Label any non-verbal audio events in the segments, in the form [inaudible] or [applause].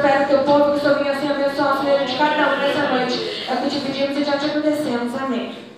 eu peço teu povo que o Senhor venha assim abençoar a filha de cada um nessa noite. É o que te pedimos e já te agradecemos. Amém.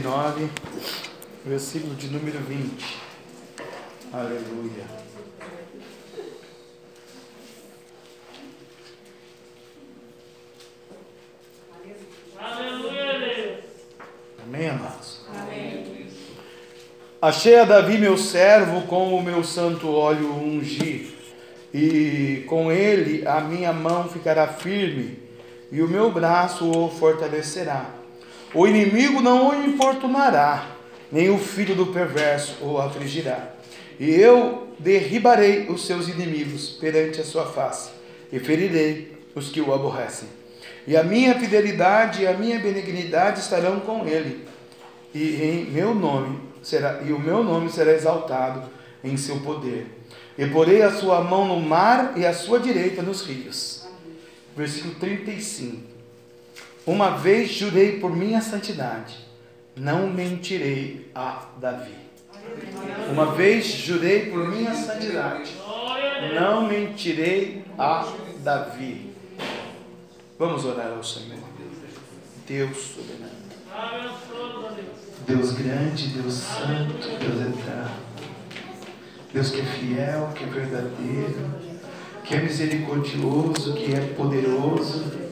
49, versículo de número 20. Aleluia. Aleluia. Amém, amados? Amém. Achei a Davi, meu servo, com o meu santo óleo ungir e com ele a minha mão ficará firme, e o meu braço o fortalecerá o inimigo não o importunará, nem o filho do perverso o afligirá. E eu derribarei os seus inimigos perante a sua face, e ferirei os que o aborrecem e a minha fidelidade e a minha benignidade estarão com ele. E em meu nome será e o meu nome será exaltado em seu poder. E porei a sua mão no mar e a sua direita nos rios. Versículo 35. Uma vez jurei por minha santidade, não mentirei a Davi. Uma vez jurei por minha santidade, não mentirei a Davi. Vamos orar ao Senhor. Deus soberano. Deus grande, Deus santo, Deus eterno. Deus que é fiel, que é verdadeiro, que é misericordioso, que é poderoso,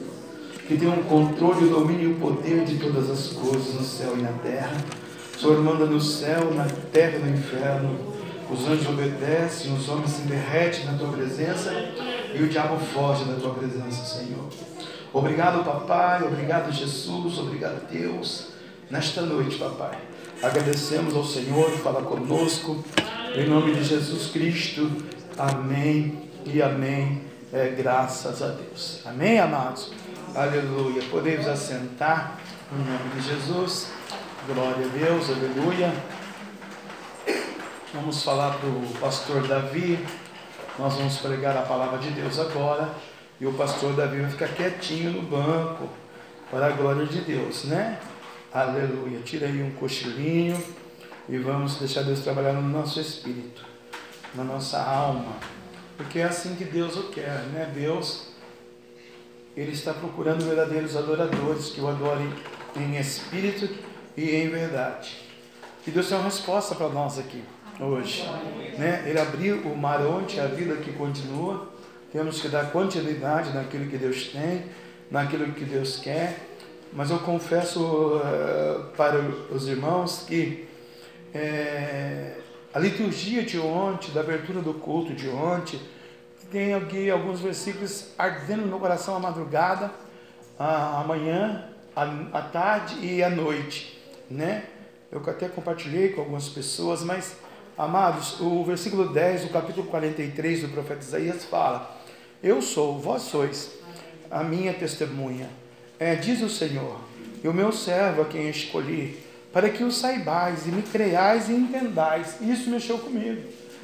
que tem um controle, o domínio e o poder de todas as coisas no céu e na terra. O Senhor manda no céu, na terra e no inferno. Os anjos obedecem, os homens se derretem na tua presença e o diabo foge da tua presença, Senhor. Obrigado, papai. Obrigado, Jesus. Obrigado, Deus. Nesta noite, papai, agradecemos ao Senhor que fala conosco. Em nome de Jesus Cristo. Amém e amém. É, graças a Deus. Amém, amados? Aleluia. Podemos assentar em nome de Jesus. Glória a Deus. Aleluia. Vamos falar para o pastor Davi. Nós vamos pregar a palavra de Deus agora. E o pastor Davi vai ficar quietinho no banco, para a glória de Deus, né? Aleluia. Tira aí um cochilinho e vamos deixar Deus trabalhar no nosso espírito, na nossa alma. Porque é assim que Deus o quer, né? Deus, Ele está procurando verdadeiros adoradores que o adorem em espírito e em verdade. E Deus tem uma resposta para nós aqui hoje. Né? Ele abriu o mar onde a vida que continua temos que dar continuidade naquilo que Deus tem, naquilo que Deus quer. Mas eu confesso uh, para os irmãos que é, a liturgia de ontem, da abertura do culto de ontem, tem aqui alguns versículos ardendo no coração à madrugada, à manhã, à tarde e à noite, né? Eu até compartilhei com algumas pessoas, mas, amados, o versículo 10 do capítulo 43 do profeta Isaías fala: eu sou, vós sois a minha testemunha. É, diz o Senhor, e o meu servo a quem escolhi, para que o saibais e me creiais e entendais. Isso mexeu comigo.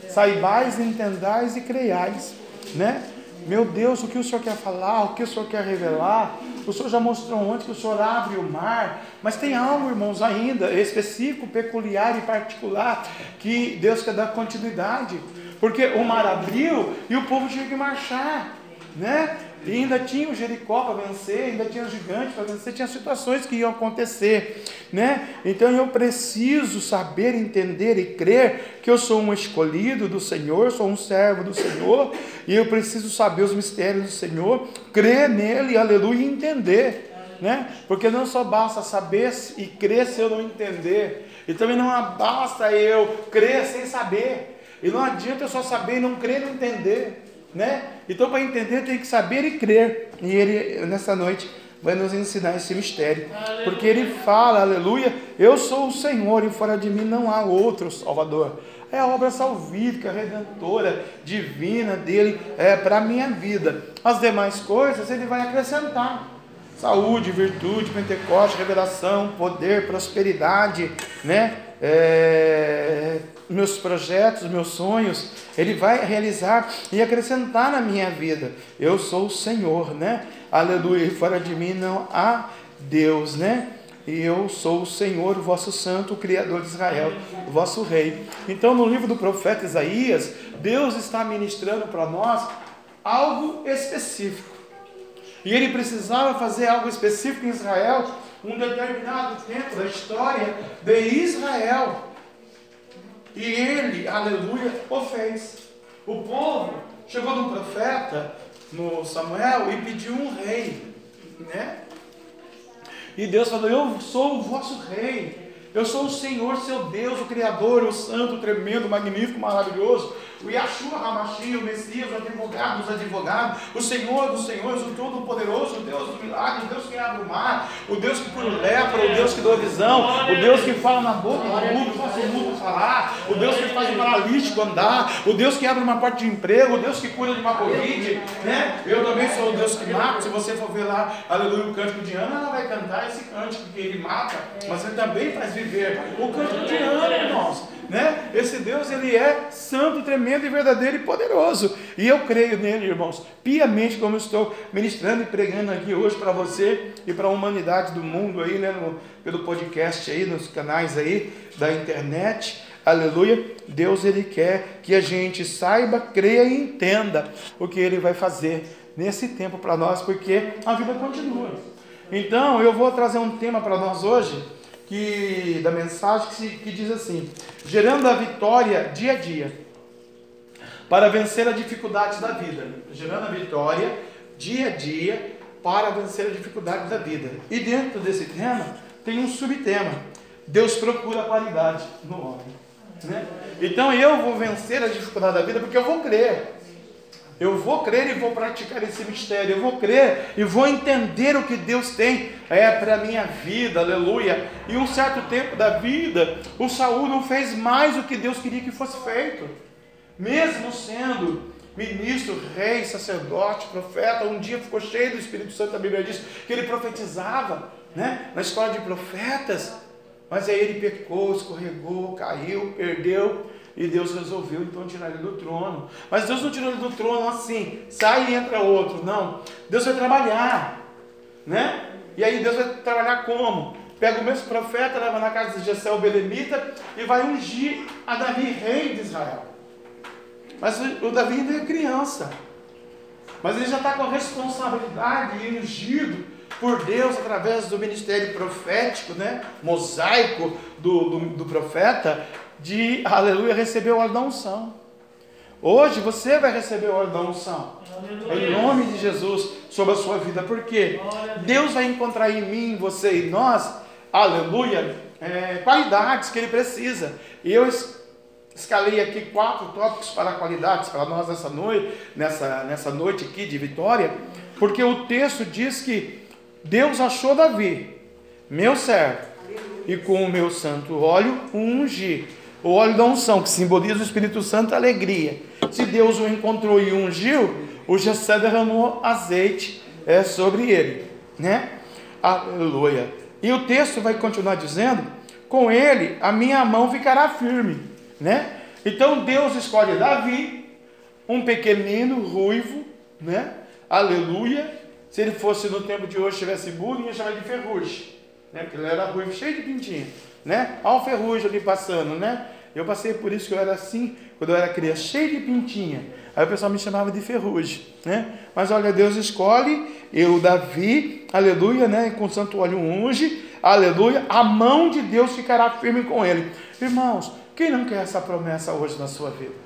Saibais, entendais e creiais, né? Meu Deus, o que o Senhor quer falar, o que o Senhor quer revelar? O Senhor já mostrou ontem que o Senhor abre o mar, mas tem algo, irmãos, ainda específico, peculiar e particular que Deus quer dar continuidade. Porque o mar abriu e o povo tinha que marchar, né? E ainda tinha o Jericó para vencer, ainda tinha o gigante para vencer, tinha situações que iam acontecer, né? Então eu preciso saber, entender e crer que eu sou um escolhido do Senhor, sou um servo do Senhor, e eu preciso saber os mistérios do Senhor, crer nele, aleluia, e entender, né? Porque não só basta saber e crer se eu não entender, e também não basta eu crer sem saber. E não adianta eu só saber e não crer e não entender, né? Então para entender tem que saber e crer. E ele nessa noite vai nos ensinar esse mistério, aleluia. porque ele fala, aleluia, eu sou o Senhor e fora de mim não há outro Salvador. É a obra salvífica, redentora, divina dele é para a minha vida. As demais coisas ele vai acrescentar. Saúde, virtude, Pentecoste, revelação, poder, prosperidade, né? É, meus projetos, meus sonhos, Ele vai realizar e acrescentar na minha vida. Eu sou o Senhor, né? Aleluia. Fora de mim não há Deus, né? E eu sou o Senhor, o vosso santo, o Criador de Israel, o vosso rei. Então, no livro do profeta Isaías, Deus está ministrando para nós algo específico. E ele precisava fazer algo específico em Israel, um determinado tempo da história de Israel. E ele, aleluia, o fez. O povo chegou no profeta, no Samuel, e pediu um rei, né? E Deus falou: Eu sou o vosso rei. Eu sou o Senhor, seu Deus, o Criador, o Santo, o tremendo, magnífico, maravilhoso o Yahshua Hamashim, o Messias, o advogado dos advogados, o Senhor dos senhores, o Todo-Poderoso, o Deus dos milagres, o Deus que abre o mar, o Deus que cura o lepra, o Deus que dá visão, o Deus que fala na boca do mundo, faz o mundo falar, o Deus que faz o paralítico andar, o Deus que abre uma porta de emprego, o Deus que cura de uma Covid, né? Eu também sou o Deus que mata, se você for ver lá, aleluia, o cântico de Ana, ela vai cantar esse cântico que ele mata, mas ele também faz viver o cântico de Ana, irmãos né? Esse Deus, ele é santo, tremendo e verdadeiro e poderoso. E eu creio nele, irmãos, piamente como eu estou ministrando e pregando aqui hoje para você e para a humanidade do mundo aí, né, no, pelo podcast aí, nos canais aí da internet. Aleluia. Deus ele quer que a gente saiba, creia e entenda o que ele vai fazer nesse tempo para nós, porque a vida continua. Então, eu vou trazer um tema para nós hoje que, da mensagem que, que diz assim: gerando a vitória dia a dia, para vencer a dificuldade da vida. Gerando a vitória dia a dia, para vencer a dificuldade da vida. E dentro desse tema tem um subtema: Deus procura a qualidade no homem. Né? Então eu vou vencer a dificuldade da vida porque eu vou crer. Eu vou crer e vou praticar esse mistério. Eu vou crer e vou entender o que Deus tem é para a minha vida, aleluia. E um certo tempo da vida, o Saul não fez mais o que Deus queria que fosse feito, mesmo sendo ministro, rei, sacerdote, profeta. Um dia ficou cheio do Espírito Santo, a Bíblia diz que ele profetizava né, na escola de profetas, mas aí ele pecou, escorregou, caiu, perdeu. E Deus resolveu então tirar ele do trono. Mas Deus não tirou ele do trono assim, sai e entra outro. Não. Deus vai trabalhar. Né? E aí Deus vai trabalhar como? Pega o mesmo profeta, leva na casa de Jessé o Belemita e vai ungir a Davi, rei de Israel. Mas o Davi ainda é criança. Mas ele já está com a responsabilidade e ungido por Deus através do ministério profético, né? mosaico do, do, do profeta, de, aleluia, receber o óleo da unção. Hoje você vai receber o óleo da unção. Em nome de Jesus sobre a sua vida. Porque Deus vai encontrar em mim, você e nós, aleluia, é, qualidades que Ele precisa. E eu escalei aqui quatro tópicos para qualidades para nós nessa noite, nessa, nessa noite aqui de vitória. Porque o texto diz que Deus achou Davi, meu servo, e com o meu santo óleo ungi o óleo da unção, que simboliza o Espírito Santo, a alegria. Se Deus o encontrou e ungiu, o Jessé derramou azeite é, sobre ele, né? Aleluia. E o texto vai continuar dizendo: com ele a minha mão ficará firme, né? Então Deus escolhe Davi, um pequenino, ruivo, né? Aleluia. Se ele fosse no tempo de hoje, tivesse bullying, ia chamar de ferrugem, né? Porque ele era ruivo, cheio de pintinho né? Olha o ferrugem ali passando, né? Eu passei por isso que eu era assim, quando eu era criança, cheio de pintinha. Aí o pessoal me chamava de ferrugem, né? Mas olha, Deus escolhe, eu, Davi, aleluia, né? Com santo óleo unge, aleluia, a mão de Deus ficará firme com ele. Irmãos, quem não quer essa promessa hoje na sua vida?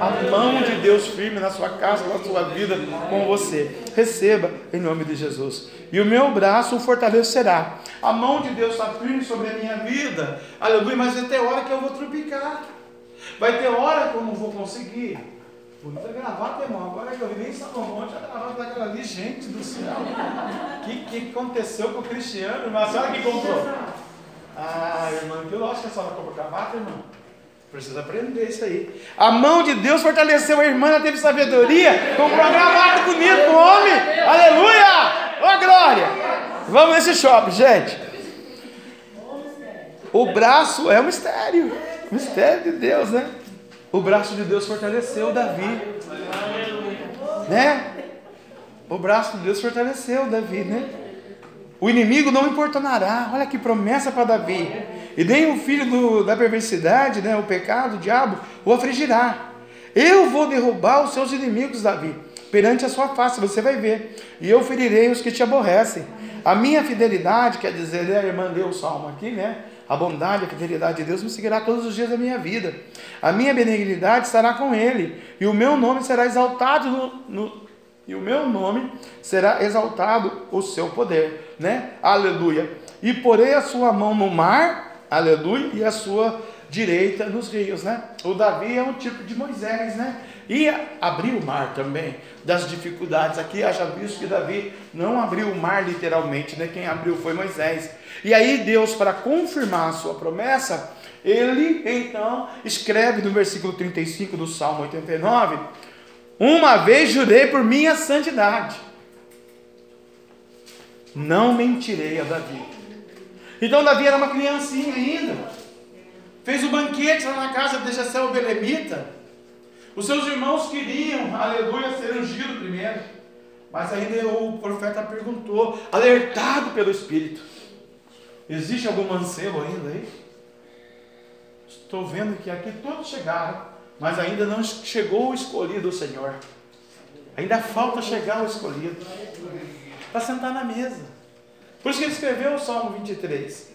A mão de Deus firme na sua casa, na sua vida, com você. Receba em nome de Jesus. E o meu braço o fortalecerá. A mão de Deus está firme sobre a minha vida. Aleluia. Mas vai ter hora que eu vou tropicar. Vai ter hora que eu não vou conseguir. Bonita gravata, irmão. Agora que eu vi nem Salomão, já gravata daquela ali, gente do céu. O que, que aconteceu com o Cristiano, irmão? A senhora que comprou? Ah, irmão, que lógico que a senhora comprou gravata, irmão. Precisa aprender isso aí. A mão de Deus fortaleceu a irmã, ela teve sabedoria, comprou uma gravata bonita pro homem. Aleluia! Ô oh, glória! Vamos nesse shopping, gente. O braço é um mistério. Mistério de Deus, né? O braço de Deus fortaleceu Davi. Né? O braço de Deus fortaleceu Davi, né? O inimigo não importunará. Olha que promessa para Davi. E nem o filho do, da perversidade, né, o pecado, o diabo, o afligirá. Eu vou derrubar os seus inimigos, Davi, perante a sua face, você vai ver. E eu ferirei os que te aborrecem. A minha fidelidade, quer dizer, né, a irmã leu o salmo aqui, né? A bondade, a fidelidade de Deus me seguirá todos os dias da minha vida. A minha benignidade estará com ele, e o meu nome será exaltado no, no e o meu nome será exaltado o seu poder, né? Aleluia. E porei a sua mão no mar, aleluia, e a sua direita nos rios, né? O Davi é um tipo de Moisés, né? E abriu o mar também, das dificuldades. Aqui haja visto que Davi não abriu o mar literalmente, né? Quem abriu foi Moisés. E aí Deus, para confirmar a sua promessa, ele então escreve no versículo 35 do Salmo 89, uma vez jurei por minha santidade, não mentirei a Davi. Então Davi era uma criancinha ainda, fez o banquete lá na casa de Jessé o Belemita. Os seus irmãos queriam, aleluia, ser ungido primeiro. Mas ainda o profeta perguntou, alertado pelo Espírito: Existe algum mancebo ainda aí? Estou vendo que aqui todos chegaram mas ainda não chegou o escolhido do Senhor. Ainda falta chegar o escolhido para sentar na mesa. Por isso que ele escreveu o Salmo 23.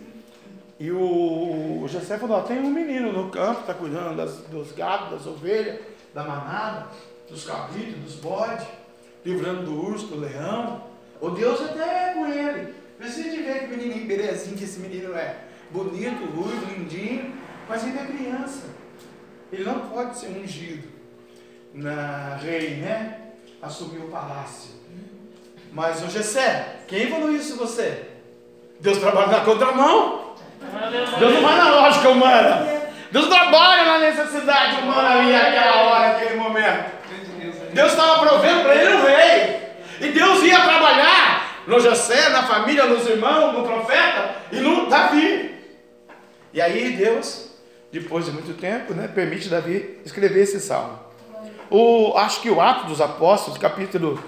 E o, o José falou: tem um menino no campo, está cuidando das, dos gatos, das ovelhas, da manada, dos cabritos, dos bodes, livrando do urso, do leão. O Deus até é com ele. Precisa de ver que menininho belezinho que esse menino é. Bonito, ruivo, lindinho, mas ainda é criança. Ele não pode ser ungido na rei, né? Assumir o palácio. Mas o Gessé, quem falou isso você? Deus trabalha na contramão. Deus não vai na lógica humana. Deus trabalha na necessidade humana ali naquela hora, naquele momento. Deus estava provendo para ele o rei. E Deus ia trabalhar no Jessé, na família, nos irmãos, no profeta e no Davi. E aí Deus depois de muito tempo, né, permite Davi escrever esse salmo. O, acho que o Ato dos Apóstolos, capítulo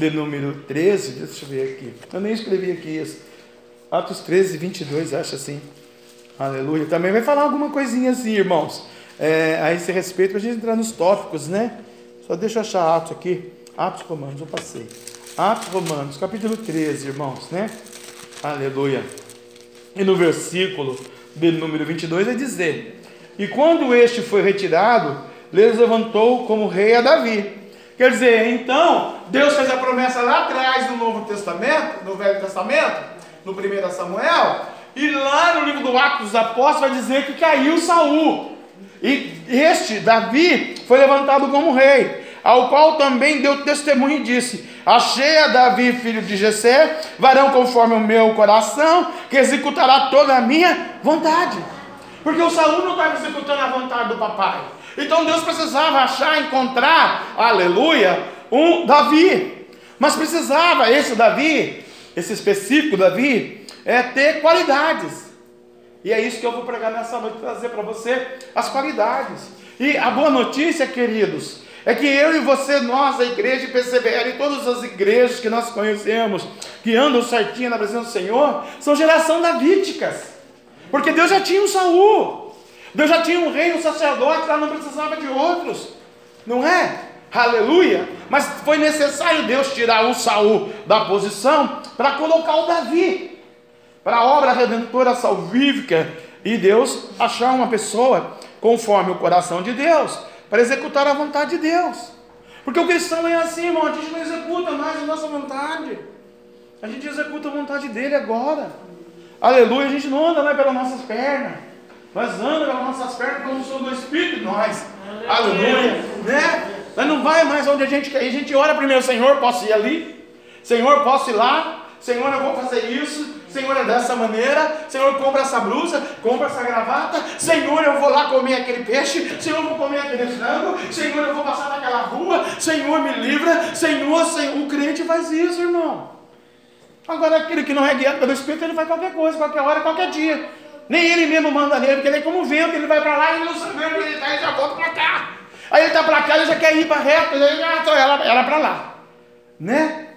de número 13, deixa eu ver aqui. Eu nem escrevi aqui isso. Atos 13, 22, acho assim. Aleluia. Também vai falar alguma coisinha assim, irmãos. É, a esse respeito, para a gente entrar nos tópicos, né? Só deixa eu achar Atos aqui. Atos Romanos, eu passei. Atos Romanos, capítulo 13, irmãos, né? Aleluia. E no versículo de número 22 vai dizer: E quando este foi retirado, lhes levantou como rei a Davi. Quer dizer, então, Deus fez a promessa lá atrás no Novo Testamento, no Velho Testamento, no 1 Samuel, e lá no livro do Atos dos Apóstolos vai dizer que caiu Saul. E este, Davi, foi levantado como rei, ao qual também deu testemunho e disse: Achei a Davi, filho de Jessé, varão conforme o meu coração, que executará toda a minha vontade. Porque o Saul não estava executando a vontade do papai. Então Deus precisava achar, encontrar, aleluia, um Davi. Mas precisava esse Davi, esse específico Davi, é ter qualidades. E é isso que eu vou pregar nessa noite, trazer para você as qualidades. E a boa notícia, queridos, é que eu e você, nós, a igreja PCBL e todas as igrejas que nós conhecemos, que andam certinho na presença do Senhor, são geração davídicas. Porque Deus já tinha um Saul, Deus já tinha um rei, um sacerdote, lá não precisava de outros, não é? Aleluia! Mas foi necessário Deus tirar o Saul da posição para colocar o Davi para a obra redentora salvífica e Deus achar uma pessoa conforme o coração de Deus para executar a vontade de Deus. Porque o cristão é assim, irmão, a gente não executa mais a nossa vontade. A gente executa a vontade dele agora. Aleluia, a gente não anda mais pelas nossas pernas. Nós andamos pelas nossas pernas como som do Espírito nós. Aleluia. Aleluia. Né? Nós não vai mais onde a gente quer. A gente ora primeiro, Senhor, posso ir ali? Senhor, posso ir lá? Senhor, eu vou fazer isso. Senhor, é dessa maneira. Senhor, compra essa blusa, compra essa gravata. Senhor, eu vou lá comer aquele peixe. Senhor, eu vou comer aquele frango. Senhor, eu vou passar naquela rua. Senhor, me livra. Senhor, Senhor. O crente faz isso, irmão. Agora, aquele que não é guiado pelo Espírito, ele faz qualquer coisa, qualquer hora, qualquer dia. Nem ele mesmo manda nele, porque ele é como vento, ele vai para lá e não sabe onde ele está, ele já volta para cá. Aí ele está para cá, ele já quer ir para reto, ele já, ela, ela para lá. Né?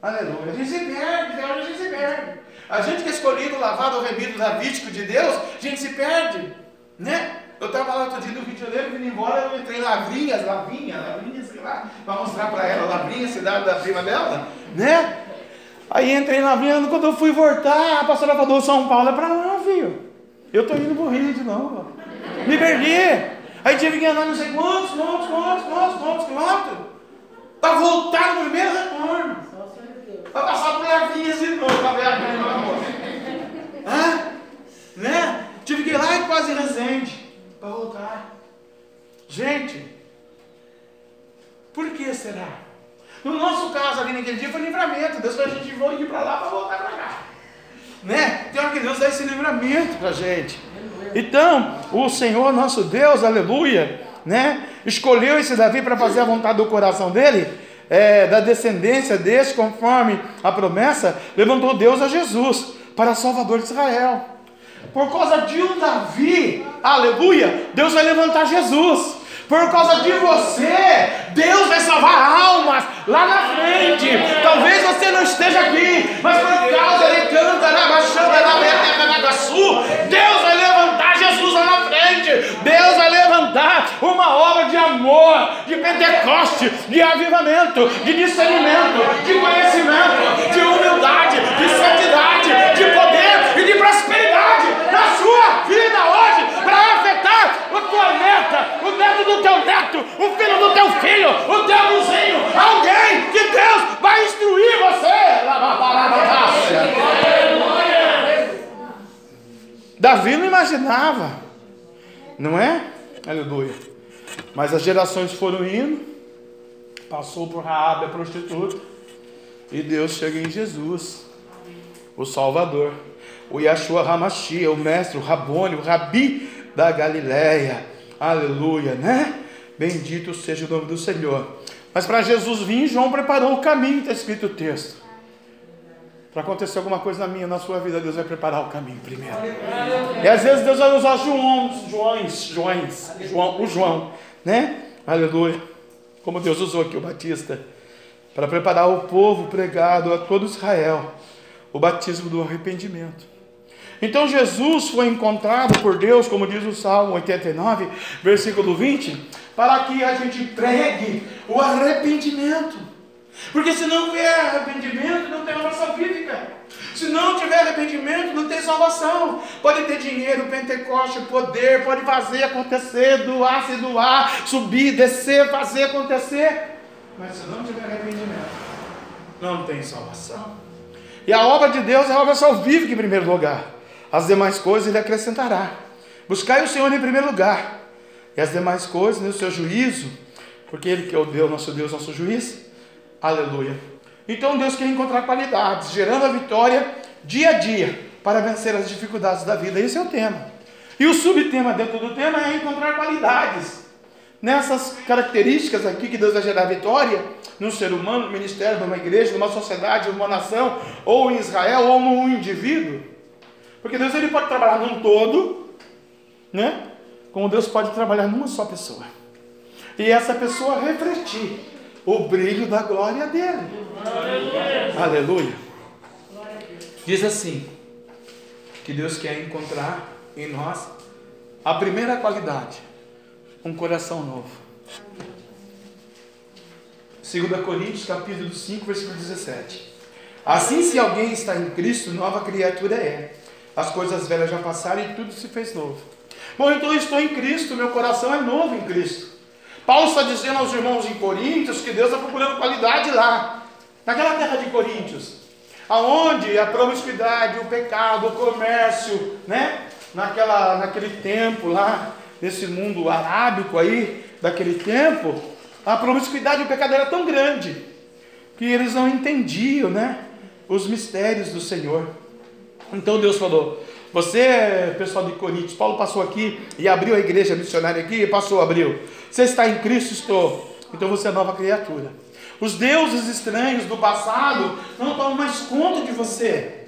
Aleluia. A gente se perde, a gente se perde. A gente que é escolhido, lavado, remido, davídico de Deus, a gente se perde, né? Eu estava lá outro dia no Rio de Janeiro, vindo embora, eu entrei em Lavrinhas, Lavrinha, Lavrinha, sei lá, para mostrar para ela, Lavrinha, cidade da prima dela, né? Aí entrei Lavrinha, quando eu fui voltar, a pastora falou, São Paulo é para lá, filho. Eu estou indo Rio de novo. Me perdi. Aí tive que andar não sei quantos, quantos, quantos, quantos, quantos quilômetros. Para voltar no primeiro retorno. Para passar por Lavrinhas de novo, para ver a minha. Hã? Né? Tive que ir lá em quase Resende para voltar. Gente, por que será? No nosso caso ali naquele dia foi livramento. Deus falou a gente ir para lá para voltar para cá. Né? Tem hora que Deus dá esse livramento para a gente. Então, o Senhor nosso Deus, aleluia, né? Escolheu esse Davi para fazer a vontade do coração dele, é, da descendência desse, conforme a promessa, levantou Deus a Jesus para Salvador de Israel. Por causa de um Davi, aleluia, Deus vai levantar Jesus. Por causa de você, Deus vai salvar almas lá na frente. Talvez você não esteja aqui, mas por causa ele canta na baixada na Deus vai levantar Jesus lá na frente. Deus vai levantar uma obra de amor, de Pentecoste, de avivamento, de discernimento, de conhecimento, de humildade, de santidade, de poder e de prosperidade na sua vida hoje para afetar o neto, o neto do teu neto, o filho do teu filho, o teu vizinho, alguém que Deus vai instruir você. Davi não imaginava, não é? Aleluia. Mas as gerações foram indo, passou por Raabe a prostituta, e Deus chega em Jesus, o Salvador, o Yahshua Hamashia, o mestre, o Rabone, o Rabi da Galileia. Aleluia, né? Bendito seja o nome do Senhor. Mas para Jesus vir, João preparou o caminho, está escrito o texto. Para acontecer alguma coisa na minha, na sua vida, Deus vai preparar o caminho primeiro. E às vezes Deus vai usar João, Joões, Joões, João, o João, né? Aleluia. Como Deus usou aqui o Batista, para preparar o povo pregado a todo Israel, o batismo do arrependimento. Então Jesus foi encontrado por Deus, como diz o Salmo 89, versículo 20, para que a gente pregue o arrependimento. Porque se não tiver arrependimento, não tem uma salvífica. Se não tiver arrependimento, não tem salvação. Pode ter dinheiro, Pentecoste, poder, pode fazer acontecer, doar, se doar, subir, descer, fazer acontecer. Mas se não tiver arrependimento, não tem salvação. E a obra de Deus é a obra salvífica em primeiro lugar. As demais coisas ele acrescentará. Buscai o Senhor em primeiro lugar. E as demais coisas, no seu juízo, porque Ele que é o Deus, nosso Deus, nosso juiz. Aleluia. Então Deus quer encontrar qualidades, gerando a vitória dia a dia, para vencer as dificuldades da vida. Esse é o tema. E o subtema dentro do tema é encontrar qualidades. Nessas características aqui que Deus vai gerar vitória, no ser humano, no ministério, numa igreja, numa sociedade, numa nação, ou em Israel, ou num indivíduo. Porque Deus ele pode trabalhar num todo, né? Como Deus pode trabalhar numa só pessoa. E essa pessoa refletir o brilho da glória dele. Aleluia. Aleluia. Diz assim: que Deus quer encontrar em nós a primeira qualidade, um coração novo. 2 Coríntios capítulo 5, versículo 17. Assim, se alguém está em Cristo, nova criatura é as coisas velhas já passaram e tudo se fez novo. Bom, então eu estou em Cristo, meu coração é novo em Cristo. Paulo está dizendo aos irmãos em Coríntios que Deus está procurando qualidade lá, naquela terra de Coríntios, aonde a promiscuidade, o pecado, o comércio, né? Naquela, naquele tempo lá, nesse mundo arábico aí, daquele tempo, a promiscuidade e o pecado era tão grande que eles não entendiam, né? Os mistérios do Senhor. Então Deus falou: Você, pessoal de Coríntios, Paulo passou aqui e abriu a igreja missionária aqui, passou, abriu. Você está em Cristo? Estou. Então você é nova criatura. Os deuses estranhos do passado não tomam mais conta de você.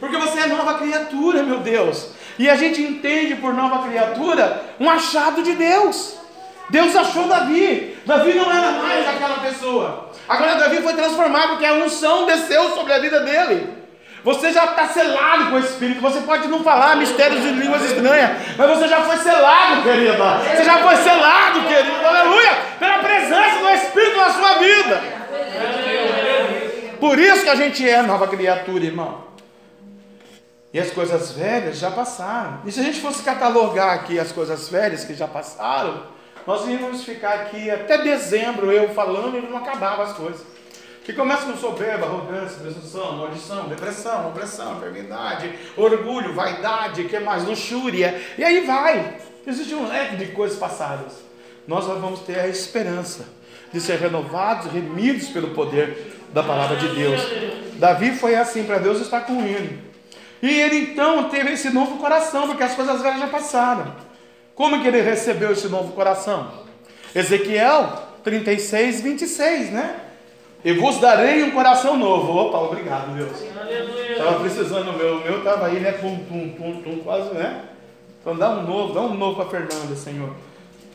Porque você é nova criatura, meu Deus. E a gente entende por nova criatura um achado de Deus. Deus achou Davi. Davi não era mais aquela pessoa. Agora Davi foi transformado, porque a unção desceu sobre a vida dele. Você já está selado com o Espírito. Você pode não falar mistérios de línguas estranhas, mas você já foi selado, querida. Você já foi selado, querido. Aleluia! Pela presença do Espírito na sua vida. Por isso que a gente é nova criatura, irmão. E as coisas velhas já passaram. E se a gente fosse catalogar aqui as coisas velhas que já passaram, nós íamos ficar aqui até dezembro eu falando e não acabava as coisas. Que começa com soberba, arrogância, presunção, maldição, depressão, opressão, enfermidade, orgulho, vaidade, que mais? Luxúria. E aí vai. Existe um leque de coisas passadas. Nós vamos ter a esperança de ser renovados, remidos pelo poder da palavra de Deus. Davi foi assim, para Deus está com ele. E ele então teve esse novo coração, porque as coisas velhas já passaram. Como que ele recebeu esse novo coração? Ezequiel 36, 26, né? E vos darei um coração novo. Opa, obrigado, Deus. Estava precisando o meu. O meu estava aí, né? Pum, pum, pum, pum, quase, né? Então dá um novo, dá um novo para Fernanda, Senhor.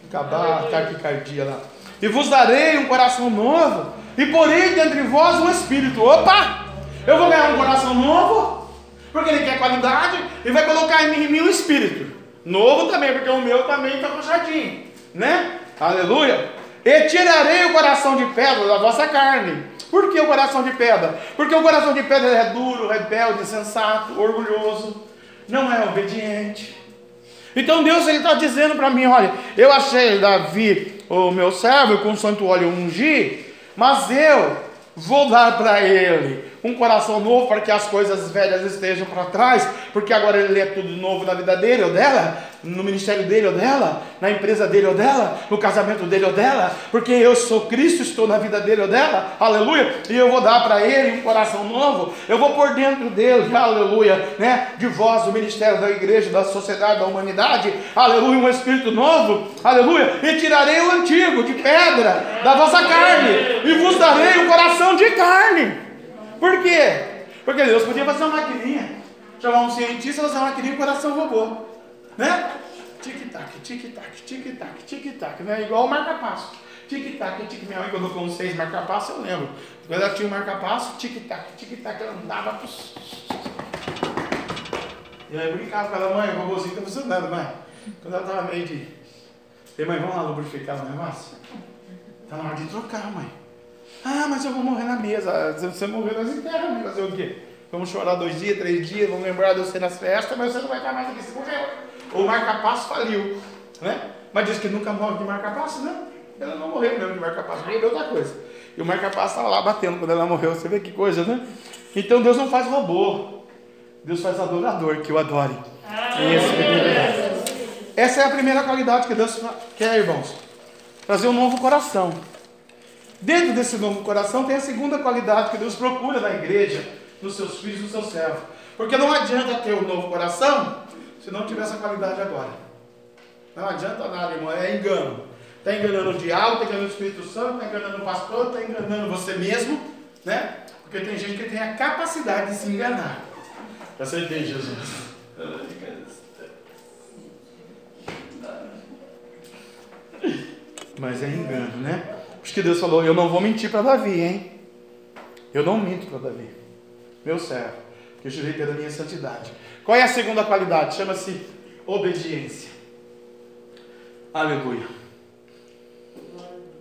Acabar a taquicardia lá. E vos darei um coração novo. E porei dentre vós um espírito. Opa! Eu vou ganhar um coração novo. Porque ele quer qualidade. E vai colocar em mim um espírito. Novo também, porque o meu também está puxadinho. Né? Aleluia. E tirarei o coração de pedra da vossa carne. Por que o coração de pedra? Porque o coração de pedra é duro, rebelde, insensato, orgulhoso, não é obediente. Então Deus ele está dizendo para mim, olha, eu achei Davi, o meu servo, com santo óleo ungir, mas eu vou dar para ele um coração novo para que as coisas velhas estejam para trás, porque agora ele é tudo novo na vida dele ou dela, no ministério dele ou dela, na empresa dele ou dela, no casamento dele ou dela, porque eu sou Cristo, estou na vida dele ou dela, aleluia, e eu vou dar para ele um coração novo, eu vou por dentro dele, aleluia, né, de vós, do ministério da igreja, da sociedade, da humanidade, aleluia, um espírito novo, aleluia, e tirarei o antigo de pedra da vossa carne, e vos darei um coração de carne. Por quê? Porque Deus podia fazer uma maquininha, chamar um cientista, fazer uma maquininha coração robô, né? Tic-tac, tic-tac, tic-tac, tic-tac, né? Igual o marca-passo. Tic-tac, tic Minha mãe colocou uns seis marca-passo, eu lembro. Quando ela tinha o marca-passo, tic-tac, tic-tac, ela andava. E aí eu brincava com ela, mãe, o robôzinho tá funcionando, mãe. Quando ela tava meio de. Falei, mãe, vamos lá lubrificar o negócio? Tá na hora de trocar, mãe. Ah, mas eu vou morrer na mesa. Se você morrer, nós enterramos. Fazer o quê? Vamos chorar dois dias, três dias, vamos lembrar de você nas festas, mas você não vai estar mais aqui, você morreu. O marca-passo faliu. Né? Mas diz que nunca morre de marca-passo, né? Ela não morreu mesmo de marca-passo, morreu de outra coisa. E o marca-passo estava lá batendo quando ela morreu. Você vê que coisa, né? Então Deus não faz robô. Deus faz adorador, que o adore. Essa é a primeira qualidade que Deus quer, irmãos. Trazer um novo coração. Dentro desse novo coração tem a segunda qualidade que Deus procura na igreja, nos seus filhos, nos seus servos. Porque não adianta ter um novo coração se não tiver essa qualidade agora. Não adianta nada, irmão, é engano. Está enganando o diabo, está enganando o Espírito Santo, está enganando o pastor, está enganando você mesmo, né? Porque tem gente que tem a capacidade de se enganar. Aceitei Jesus. Mas é engano, né? Por que Deus falou: Eu não vou mentir para Davi, hein? Eu não minto para Davi, meu servo, que eu jurei pela minha santidade. Qual é a segunda qualidade? Chama-se obediência. Aleluia.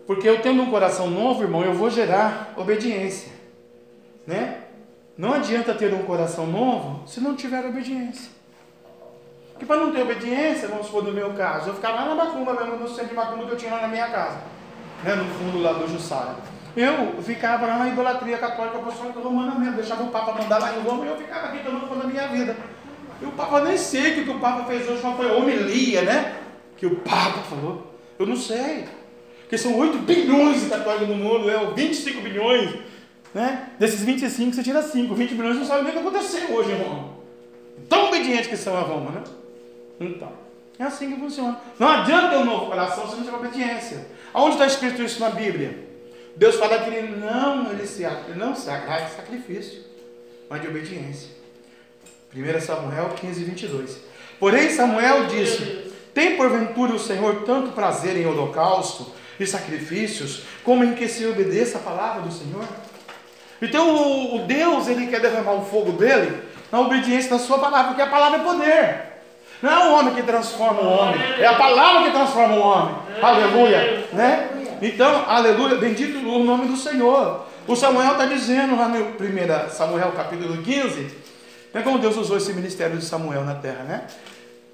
Porque eu tendo um coração novo, irmão, eu vou gerar obediência. Né? Não adianta ter um coração novo se não tiver obediência. Porque para não ter obediência, vamos supor no meu caso, eu ficava lá na macumba mesmo, no centro de macumba que eu tinha lá na minha casa né, no fundo lá do Jussara. Eu ficava lá na idolatria católica apostólica romana mesmo, deixava o Papa mandar lá em Roma e eu ficava aqui tomando conta da minha vida. E o Papa nem sei o que, que o Papa fez hoje, foi homilia, né? Que o Papa falou. Eu não sei. Porque são 8 bilhões de católicos no mundo, é, 25 bilhões. Né? Desses 25 você tira 5. 20 bilhões não sabe nem o que aconteceu hoje em Roma. Tão obedientes que são a Roma, né? Então, é assim que funciona. Não adianta ter um novo coração se não tiver obediência. Aonde está escrito isso na Bíblia? Deus fala que ele não, ele se, ele não se agrada de sacrifício, mas de obediência. 1 Samuel 15, 22. Porém, Samuel disse: Tem porventura o Senhor tanto prazer em holocausto e sacrifícios, como em que se obedeça a palavra do Senhor? Então o, o Deus, ele quer derramar o fogo dele na obediência da sua palavra, porque a palavra é poder. Não é o homem que transforma o homem, é a palavra que transforma o homem. Aleluia. Né? Então, aleluia, bendito o nome do Senhor. O Samuel está dizendo lá no 1 Samuel capítulo 15, é como Deus usou esse ministério de Samuel na terra, né?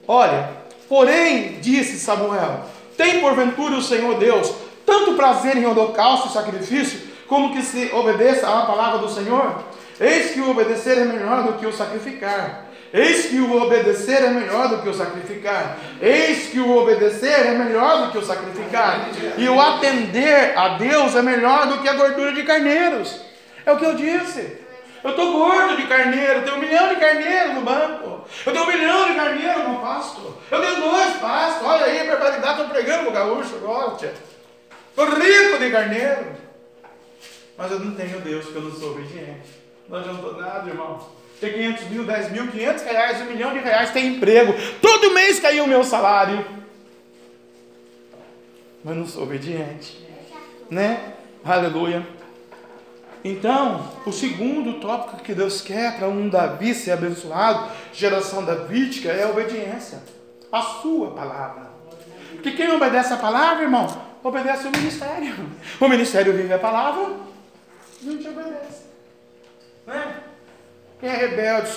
Olha, porém, disse Samuel, tem porventura o Senhor Deus tanto prazer em holocausto e sacrifício, como que se obedeça à palavra do Senhor? Eis que o obedecer é melhor do que o sacrificar. Eis que o obedecer é melhor do que o sacrificar. Eis que o obedecer é melhor do que o sacrificar. E o atender a Deus é melhor do que a gordura de carneiros. É o que eu disse. Eu estou gordo de carneiro, tenho um milhão de carneiros no banco. Eu tenho um milhão de carneiros no pasto. Eu tenho dois pastos. Olha aí, barbaridade, estou pregando o gaúcho. Olha, estou rico de carneiro. Mas eu não tenho Deus, porque eu não sou obediente. Não adiantou nada, irmão. Tem 500 mil, 10 mil, 500 reais, um milhão de reais, tem emprego. Todo mês caiu o meu salário. Mas não sou obediente. Né? Aleluia. Então, o segundo tópico que Deus quer para um Davi ser abençoado, geração davídica, é a obediência. A sua palavra. Porque quem obedece a palavra, irmão, obedece o ministério. O ministério vive a palavra, não te obedece. Né? Quem é rebelde,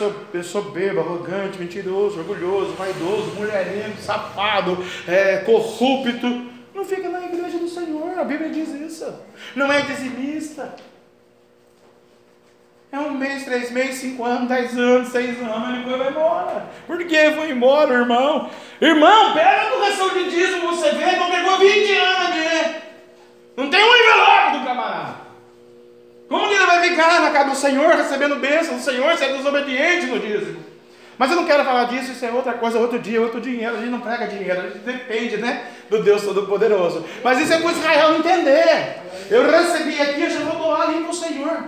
soberbo, arrogante, mentiroso, orgulhoso, vaidoso, mulherengo, safado, é, corrupto, não fica na igreja do Senhor. A Bíblia diz isso. Não é dizimista. É um mês, três meses, cinco anos, dez anos, seis anos, depois vai embora. Por que foi embora, irmão? Irmão, pega a correção de dízimo, você vê, não pegou 20 anos aqui. Não tem um envelope do camarada. Como ele vai ficar na casa do Senhor recebendo bênção do Senhor, sendo desobediente no dízimo? Mas eu não quero falar disso, isso é outra coisa, outro dia, outro dinheiro. A gente não prega dinheiro, a gente depende, né? Do Deus Todo-Poderoso. Mas isso é para Israel entender. Eu recebi aqui, eu já vou doar ali para o Senhor.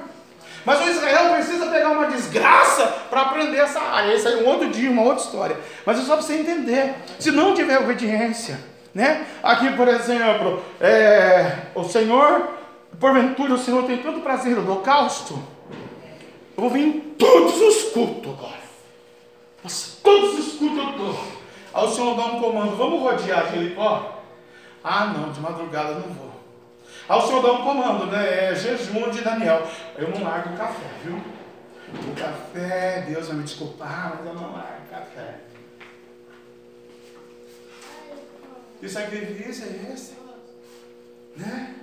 Mas o Israel precisa pegar uma desgraça para aprender essa área. Isso é um outro dia, uma outra história. Mas é só para você entender. Se não tiver obediência, né? Aqui, por exemplo, é, o Senhor porventura o Senhor tem tanto prazer no holocausto, eu vou vir em todos os cultos agora. Mas todos os cultos eu estou. Aí o Senhor dá um comando, vamos rodear Jericó? Ah não, de madrugada não vou. Aí o Senhor dá um comando, né? É jejum de Daniel. Eu não largo o café, viu? O café, Deus vai me desculpar, mas eu não largo o café. Que sacrifício é esse? Né?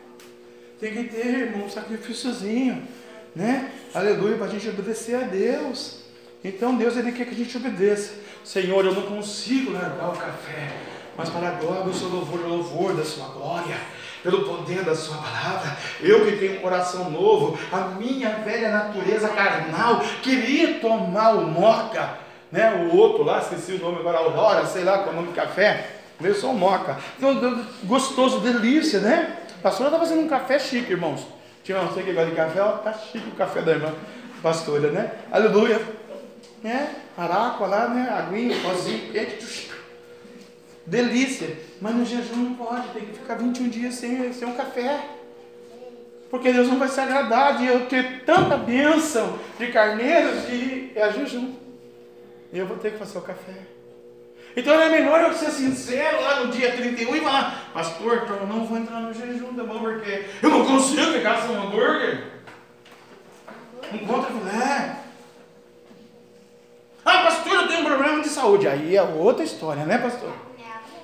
Tem que ter, irmão, um sacrifíciozinho, né? Aleluia, para a gente obedecer a Deus. Então Deus ele quer que a gente obedeça. Senhor, eu não consigo largar o café, mas para a glória seu louvor, o louvor da sua glória, pelo poder da sua palavra, eu que tenho um coração novo, a minha velha natureza carnal queria tomar o moca, né? O outro lá, esqueci o nome agora, Aurora, sei lá qual é o nome do café, veio só moca. Então, gostoso, delícia, né? Pastora está fazendo um café chique, irmãos. Tinha você que gosta de café, ó, tá chique o café da irmã pastora, né? Aleluia. É, aráqua lá, né? Aguinha, pozinho, quente. Delícia. Mas no jejum não pode, tem que ficar 21 dias sem, sem um café. Porque Deus não vai se agradar de eu ter tanta bênção de carneiros e é jejum. Eu vou ter que fazer o café. Então era melhor eu ser sincero lá no dia 31 e falar, pastor, eu não vou entrar no jejum da mão porque eu não consigo ficar sem hambúrguer. Um contra filé. Ah, pastor, eu tenho um problema de saúde. Aí é outra história, né, pastor?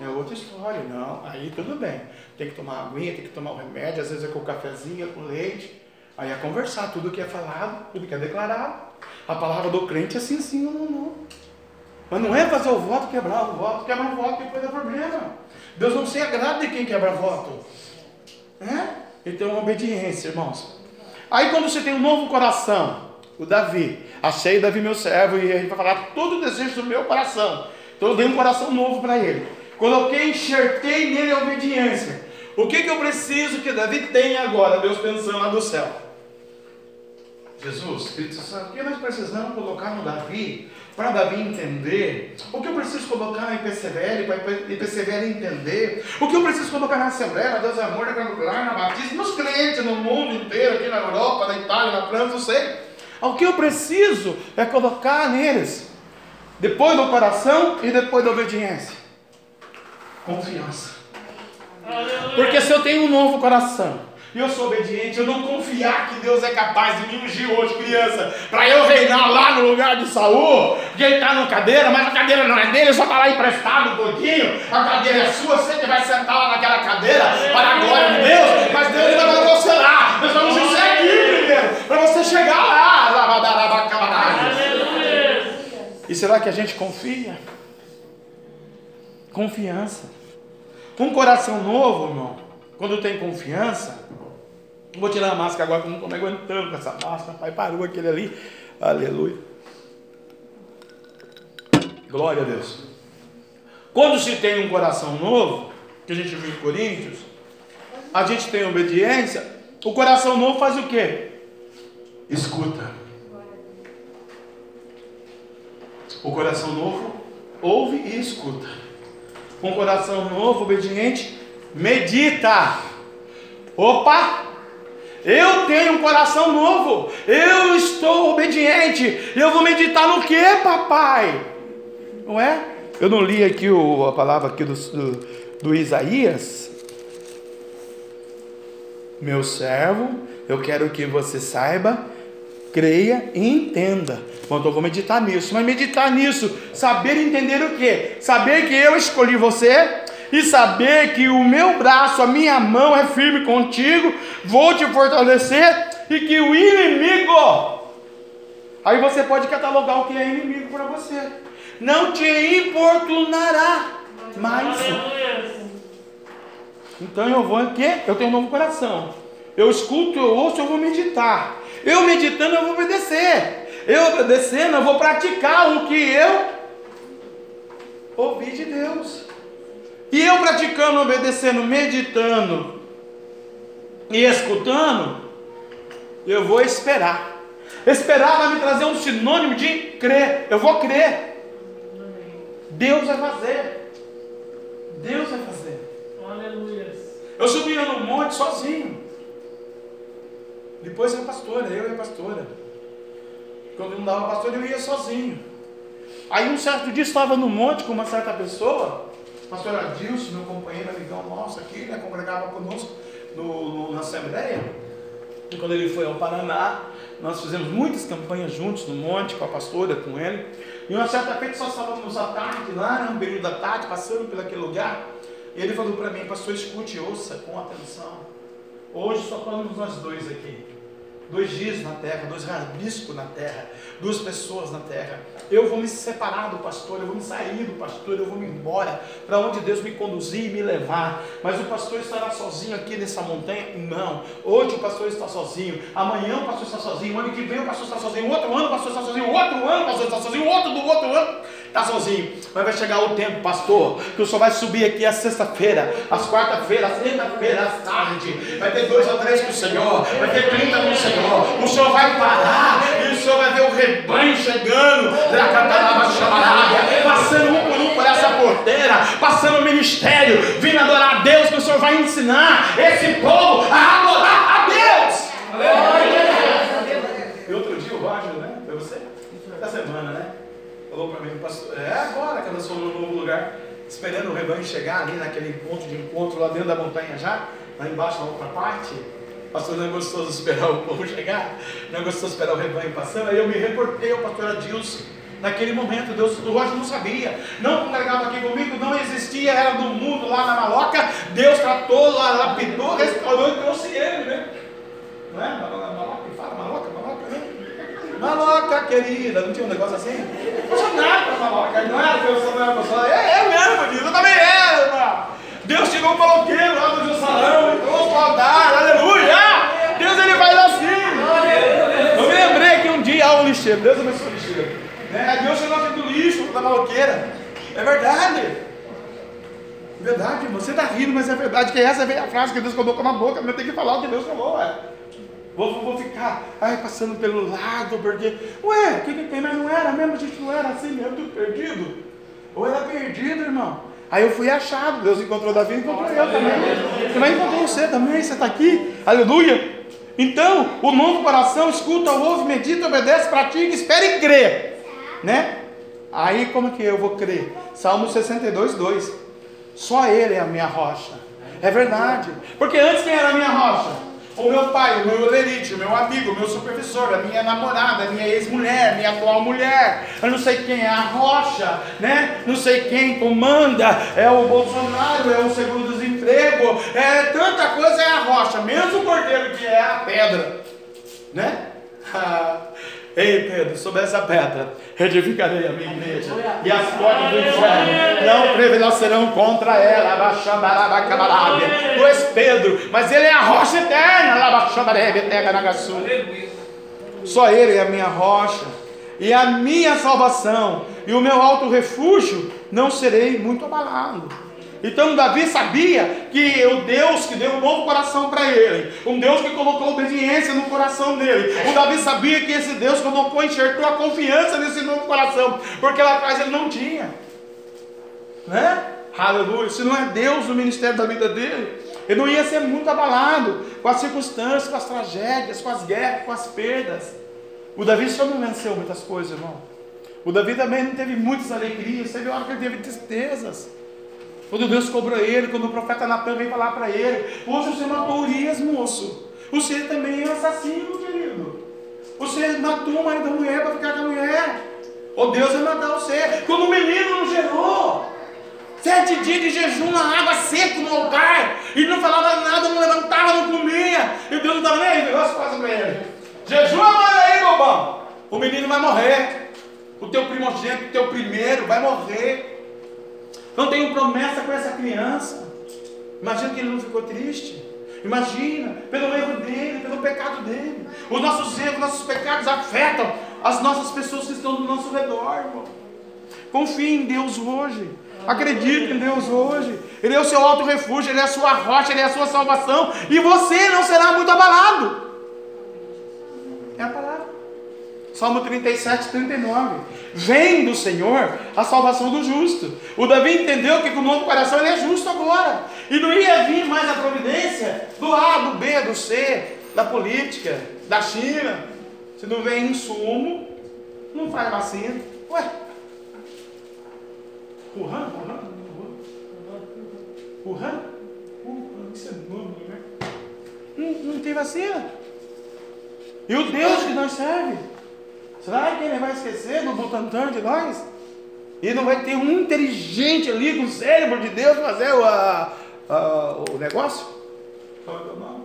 É outra história, não. Aí tudo bem. Tem que tomar aguinha, tem que tomar o remédio, às vezes é com cafezinho, é com leite. Aí é conversar tudo que é falado, tudo que é declarado. A palavra do crente é sim, sim ou não, não. Mas não é fazer o voto quebrar o voto. Quebra o voto depois dá problema. Deus não se agrada de quem quebra voto. É? Então, obediência, irmãos. Aí, quando você tem um novo coração, o Davi, achei Davi meu servo, e gente vai falar todo o desejo do meu coração. Então, eu dei um coração novo para ele. Coloquei, enxertei nele a obediência. O que, que eu preciso que Davi tenha agora? Deus pensando lá do céu. Jesus, Espírito Santo, o que nós precisamos colocar no Davi para Davi entender, o que eu preciso colocar na IPCVL, para a IPCVL entender, o que eu preciso colocar na Assembleia, na Deus é Amor, na Granular, na Batista, nos crente no mundo inteiro, aqui na Europa, na Itália, na França, não sei. O que eu preciso é colocar neles, depois do coração e depois da obediência, confiança. Porque se eu tenho um novo coração, eu sou obediente, eu não confiar que Deus é capaz de me ungir hoje, criança, para eu reinar lá no lugar de Saul, que ele está na cadeira, mas a cadeira não é dele, só está lá emprestado um pouquinho, a cadeira é sua, você que vai sentar lá naquela cadeira, para a glória de Deus, mas Deus vai levar você lá, nós vamos te seguir primeiro, para você chegar lá, e será que a gente confia? Confiança. Um coração novo, irmão, quando tem confiança, vou tirar a máscara agora, que eu não estou aguentando com essa máscara. Pai parou aquele ali. Aleluia. Glória a Deus. Quando se tem um coração novo, que a gente viu em Coríntios, a gente tem obediência, o coração novo faz o quê? Escuta. O coração novo ouve e escuta. Um coração novo, obediente, medita. Opa! Eu tenho um coração novo. Eu estou obediente. Eu vou meditar no que, papai? Não é? Eu não li aqui o, a palavra aqui do, do, do Isaías. Meu servo, eu quero que você saiba, creia e entenda. Quando eu vou meditar nisso, mas meditar nisso, saber entender o que? Saber que eu escolhi você, e saber que o meu braço, a minha mão é firme contigo, vou te fortalecer e que o inimigo, aí você pode catalogar o que é inimigo para você, não te importunará mais. Então eu vou aqui, eu tenho um novo coração. Eu escuto, eu ouço, eu vou meditar. Eu meditando, eu vou obedecer. Eu obedecendo, eu vou praticar o que eu ouvi de Deus. E eu praticando, obedecendo, meditando e escutando, eu vou esperar. Esperar vai me trazer um sinônimo de crer. Eu vou crer. Deus vai fazer. Deus vai fazer. Aleluia. Eu subia no monte sozinho. Depois a pastora, eu e a pastora. Quando não dava pastor, eu ia sozinho. Aí um certo dia estava no monte com uma certa pessoa pastor Adilson, meu companheiro, amigão nosso aqui, né, congregava conosco no, no, na Assembleia. E quando ele foi ao Paraná, nós fizemos muitas campanhas juntos no monte, com a pastora, com ele. E uma certa feita só estávamos à tarde lá, um período da tarde, passando por aquele lugar. E ele falou para mim, pastor, escute e ouça com atenção. Hoje só falamos nós dois aqui dois dias na terra, dois rabiscos na terra, duas pessoas na terra. Eu vou me separar do pastor, eu vou me sair do pastor, eu vou me embora para onde Deus me conduzir e me levar. Mas o pastor estará sozinho aqui nessa montanha? Não. Hoje o pastor está sozinho, amanhã o pastor está sozinho, ano que vem o pastor está sozinho, outro ano o pastor está sozinho, outro ano o pastor está sozinho, outro do outro ano está sozinho. Mas vai chegar o tempo, pastor, que o senhor vai subir aqui a sexta-feira, às quarta-feira, às quinta-feira, às tarde. Vai ter dois ou três com o Senhor, vai ter trinta com o Senhor. Senhor. O Senhor vai parar e o Senhor vai ver o rebanho chegando, passando um por um por essa porteira, passando o ministério, vindo adorar a Deus, que o Senhor vai ensinar esse povo a adorar a Deus. E outro dia o Roger, né? Foi você? Da semana, né? Falou para mim, pastor, é agora que nós fomos no novo lugar, esperando o rebanho chegar ali naquele ponto de encontro lá dentro da montanha já, lá embaixo na outra parte. Pastor, não é gostoso esperar o povo chegar? Não é gostoso esperar o rebanho passando? Aí eu me reportei ao pastor Adilson. Naquele momento, Deus, o Roger não sabia, não congregava aqui comigo, não existia, era do mundo lá na maloca. Deus tratou, lapidou, restaurou e trouxe ele, né? Não é? Maloca, fala maloca, maloca, né? Maloca, querida, não tinha um negócio assim? Não tinha nada maloca, não era eu sou uma pessoa, é, é mesmo, querido, eu também era. Deus tirou o maloqueiro lá do e trouxe o altar, aleluia! Deus ele faz assim. Eu me que um lixeiro, Deus abençoe o lixeiro. Né? Deus tirou aqui do lixo da maloqueira. É verdade. É verdade, você está rindo, mas é verdade que essa é a frase que Deus colocou na boca, eu tenho que falar o que Deus falou, ué. Vou, vou, ficar ai, passando pelo lado, porque, ué, o que, que tem? Mas não era mesmo, a gente não era assim mesmo, tudo perdido. Ou era perdido, irmão. Aí eu fui achado. Deus encontrou Davi e encontrou eu também. Você vai encontrar você também. Você está aqui. Aleluia. Então, o novo coração escuta, ouve, medita, obedece, pratica, espera e crê. Né? Aí como que eu vou crer? Salmo 62, 2. Só Ele é a minha rocha. É verdade. Porque antes quem era a minha rocha? O meu pai, o meu lerite, o meu amigo, o meu supervisor, a minha namorada, a minha ex-mulher, minha atual mulher, eu não sei quem é a rocha, né? Não sei quem comanda, é o Bolsonaro, é o seguro-desemprego, é tanta coisa é a rocha, menos o cordeiro que é a pedra, né? [laughs] Ei Pedro, sobre essa pedra edificarei a minha igreja, e as portas do inferno não prevalecerão contra ela. Tu és Pedro, mas ele é a rocha eterna. Só ele é a minha rocha, e a minha salvação, e o meu alto refúgio, não serei muito abalado. Então Davi sabia que o Deus que deu um novo coração para ele, um Deus que colocou obediência no coração dele, o Davi sabia que esse Deus colocou, enxertou a confiança nesse novo coração, porque lá atrás ele não tinha, né? Aleluia. Se não é Deus no ministério da vida dele, ele não ia ser muito abalado com as circunstâncias, com as tragédias, com as guerras, com as perdas. O Davi só não venceu muitas coisas, irmão. O Davi também não teve muitas alegrias, teve hora que ele teve tristezas. Quando Deus cobrou ele, quando o profeta Natan veio falar para ele: Poxa, você matou Urias, moço. Você também é assassino, querido. Você matou o marido da mulher para ficar com a mulher. Ou Deus vai matar você. Quando o menino não gerou. Sete dias de jejum na água seca no altar. E não falava nada, não levantava, não comia. E Deus não estava nem aí, as coisas para ele. Jejum amanhã aí, bobão. O menino vai morrer. O teu primogênito, o teu primeiro, vai morrer. Não tenho promessa com essa criança. Imagina que ele não ficou triste. Imagina, pelo erro dele, pelo pecado dele. Os nossos erros, nossos pecados afetam as nossas pessoas que estão do nosso redor, irmão. Confie em Deus hoje. Acredite em Deus hoje. Ele é o seu alto refúgio, Ele é a sua rocha, Ele é a sua salvação. E você não será muito abalado. É a palavra. Salmo 37, 39. Vem do Senhor a salvação do justo. O Davi entendeu que com o novo coração ele é justo agora. E não ia vir mais a providência do A, do B, do C, da política, da China. Se não vem insumo, não faz vacina. Ué. Wuhan? Wuhan? Wuhan? Wuhan? Isso é né? Não, não tem vacina. E o Deus que nós serve Será que ele vai esquecer do Butantan de nós? E não vai ter um inteligente ali com o cérebro de Deus fazer o, a, a, o negócio? Qual é o nome?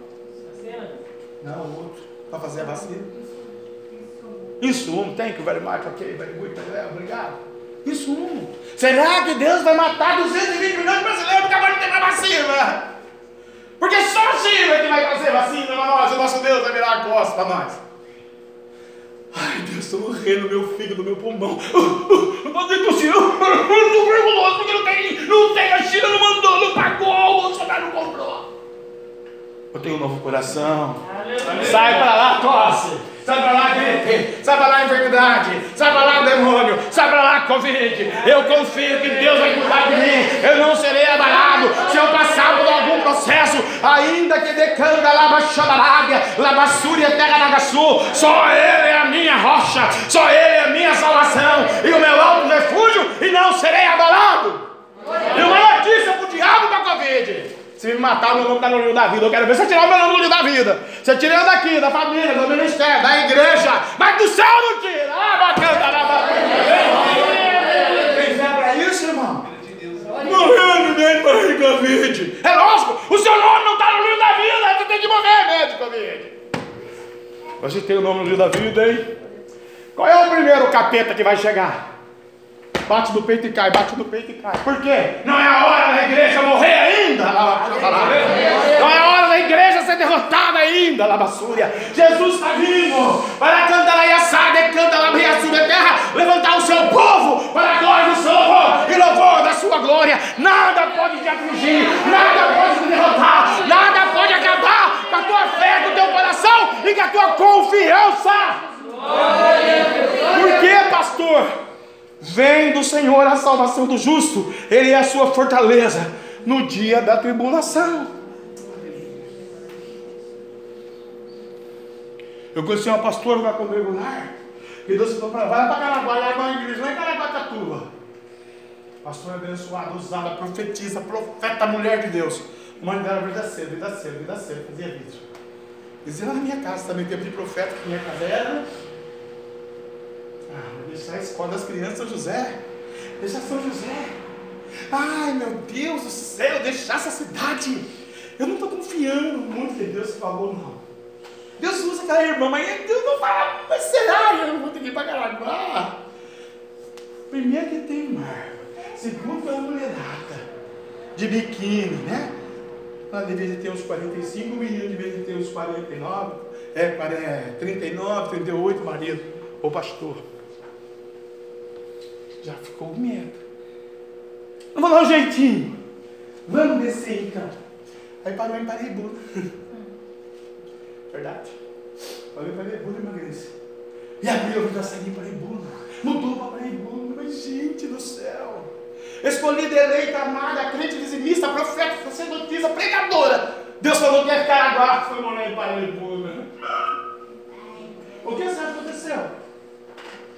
Não, o outro. Para fazer a vacina. Insumo, thank you very much, ok, very good, obrigado. Insumo. Será que Deus vai matar 220 milhões de brasileiros porque agora não tem mais vacina? Porque só a China que vai trazer vacina para nós, o nosso Deus vai virar a costa para nós. Ai, Deus, estou morrendo, meu fígado, meu pulmão. [laughs] Não posso nem tossir. Eu estou vergonhoso porque não tem, não tem, a China não mandou, não pagou, o Bolsonaro não comprou. Eu tenho um novo coração. Sai para lá, tosse. Sai para lá, gripe. Sai para lá, enfermidade. Sai para lá, demônio. Sai para lá, Covid. Eu confio que Deus vai cuidar de mim. Eu não serei abalado. Se eu passar por algum processo, ainda que decanga lava xabarábia, lava súria, terra nagaçu, só Ele é a minha rocha. Só Ele é a minha salvação. E o meu alto refúgio. E não serei abalado. E uma notícia para o diabo da Covid. Se me matar, meu nome está no livro da vida. Eu quero ver você tirar o meu nome do livro da vida. Você tira eu daqui, da família, do ministério, da igreja. Mas do céu não tira. Ah, bacana, Tem fé para isso, irmão? Morrendo dentro para de Covid. É lógico, o seu nome não está no livro da vida. Você tem que morrer mesmo Covid. Você tem o nome no livro da vida, hein? Qual é o primeiro capeta que vai chegar? Bate no peito e cai, bate no peito e cai. Por quê? Não é a hora da igreja morrer ainda. Não é a hora da igreja ser derrotada ainda, Labassúria. Jesus está vivo para cantar a assada e canta lá a sua terra, levantar o seu povo para a glória do Senhor e louvor da sua glória. Nada pode te afligir, nada pode te derrotar, nada pode acabar com a tua fé, com o teu coração e com a tua confiança. Por quê, pastor? Vem do Senhor a salvação do justo, Ele é a sua fortaleza no dia da tribulação. Eu conheci uma pastora da Congregular, que Deus falou para vai para Caraguá, lá na igreja, lá em Caraguatatuba. Pastora abençoada, usada, profetiza, profeta, mulher de Deus. Mãe dela, vida cedo, vida cedo, vida cedo, fazia vídeo. Dizia lá na minha casa também, tempo de profeta, que minha casa era. Ah, vou deixar a escola das crianças São Deixar São José. Ai, meu Deus do céu, deixar essa cidade. Eu não estou confiando muito que Deus falou, não. Deus usa aquela irmã, mas Deus não fala, mas será? Eu não vou ter que ir para Caraguá. Primeiro que tem mar. Segundo é uma mulherada. De biquíni, né? Ela deveria ter uns 45, o menino deveria ter uns 49, é, 39, 38, marido, ou pastor. Já ficou com medo. Vamos lá um jeitinho. Vamos descer então. Aí parou em Parebu. [laughs] Verdade. Parou em Parebu e emagrece. E abriu a vida sair em Parebu. Mudou para Parebu. Mas gente do céu. Escolhida, eleita, amada, crente, dizimista, profeta, sacerdotisa, pregadora. Deus falou que ia ficar agora, foi morar em Paraibuna. O que sabe aconteceu?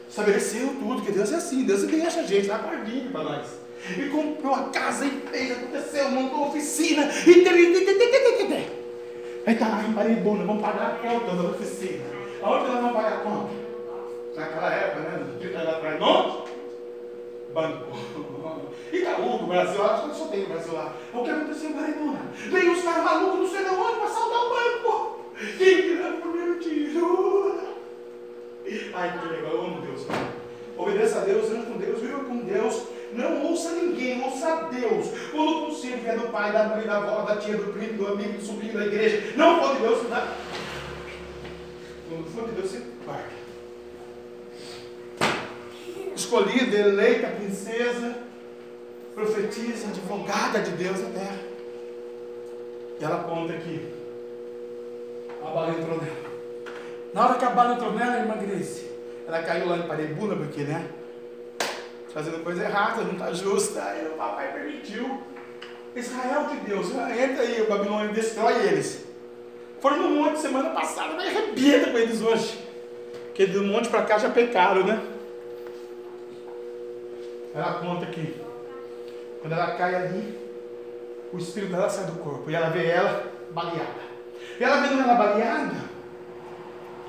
Estabeleceu tudo, que Deus é assim, Deus deixa a gente lá pardinho para nós. E comprou a casa e fez, aconteceu, montou oficina e Aí está lá em Paraibuna, vamos pagar a conta da oficina. Aonde nós vamos pagar a conta? Naquela época, né? 30 anos atrás, não? Banco. [laughs] Itaú, do Brasil, acho que só tem no Brasil lá. O que aconteceu em Paraibuna? Veio os caras malucos, não sei de onde, para saltar o banco. Quem que dá o primeiro tiro? [laughs] Ai, que legal, eu amo Deus. Obedeça a Deus, ande com Deus, viva com Deus. Não ouça ninguém, ouça Deus. Quando o conselho vier do pai, da mãe, da avó, da tia, do primo, do amigo, do sobrinho da igreja, não for de Deus, não. Quando for de Deus, você guarda. Escolhida, eleita, princesa, profetiza, advogada de Deus na terra. E ela conta aqui. A bala entrou nela. Na hora que a bala entrou nela, ela emagrece. Ela caiu lá em Parebuna, porque, né? Fazendo coisa errada, não está justa. Aí o papai permitiu. Israel de Deus, entra aí, o Babilônia destrói eles. Foram no monte semana passada, mas arrebenta com eles hoje. Porque do monte para cá já pecaram, né? Ela conta que quando ela cai ali, o espírito dela sai do corpo e ela vê ela baleada. E ela vendo ela baleada,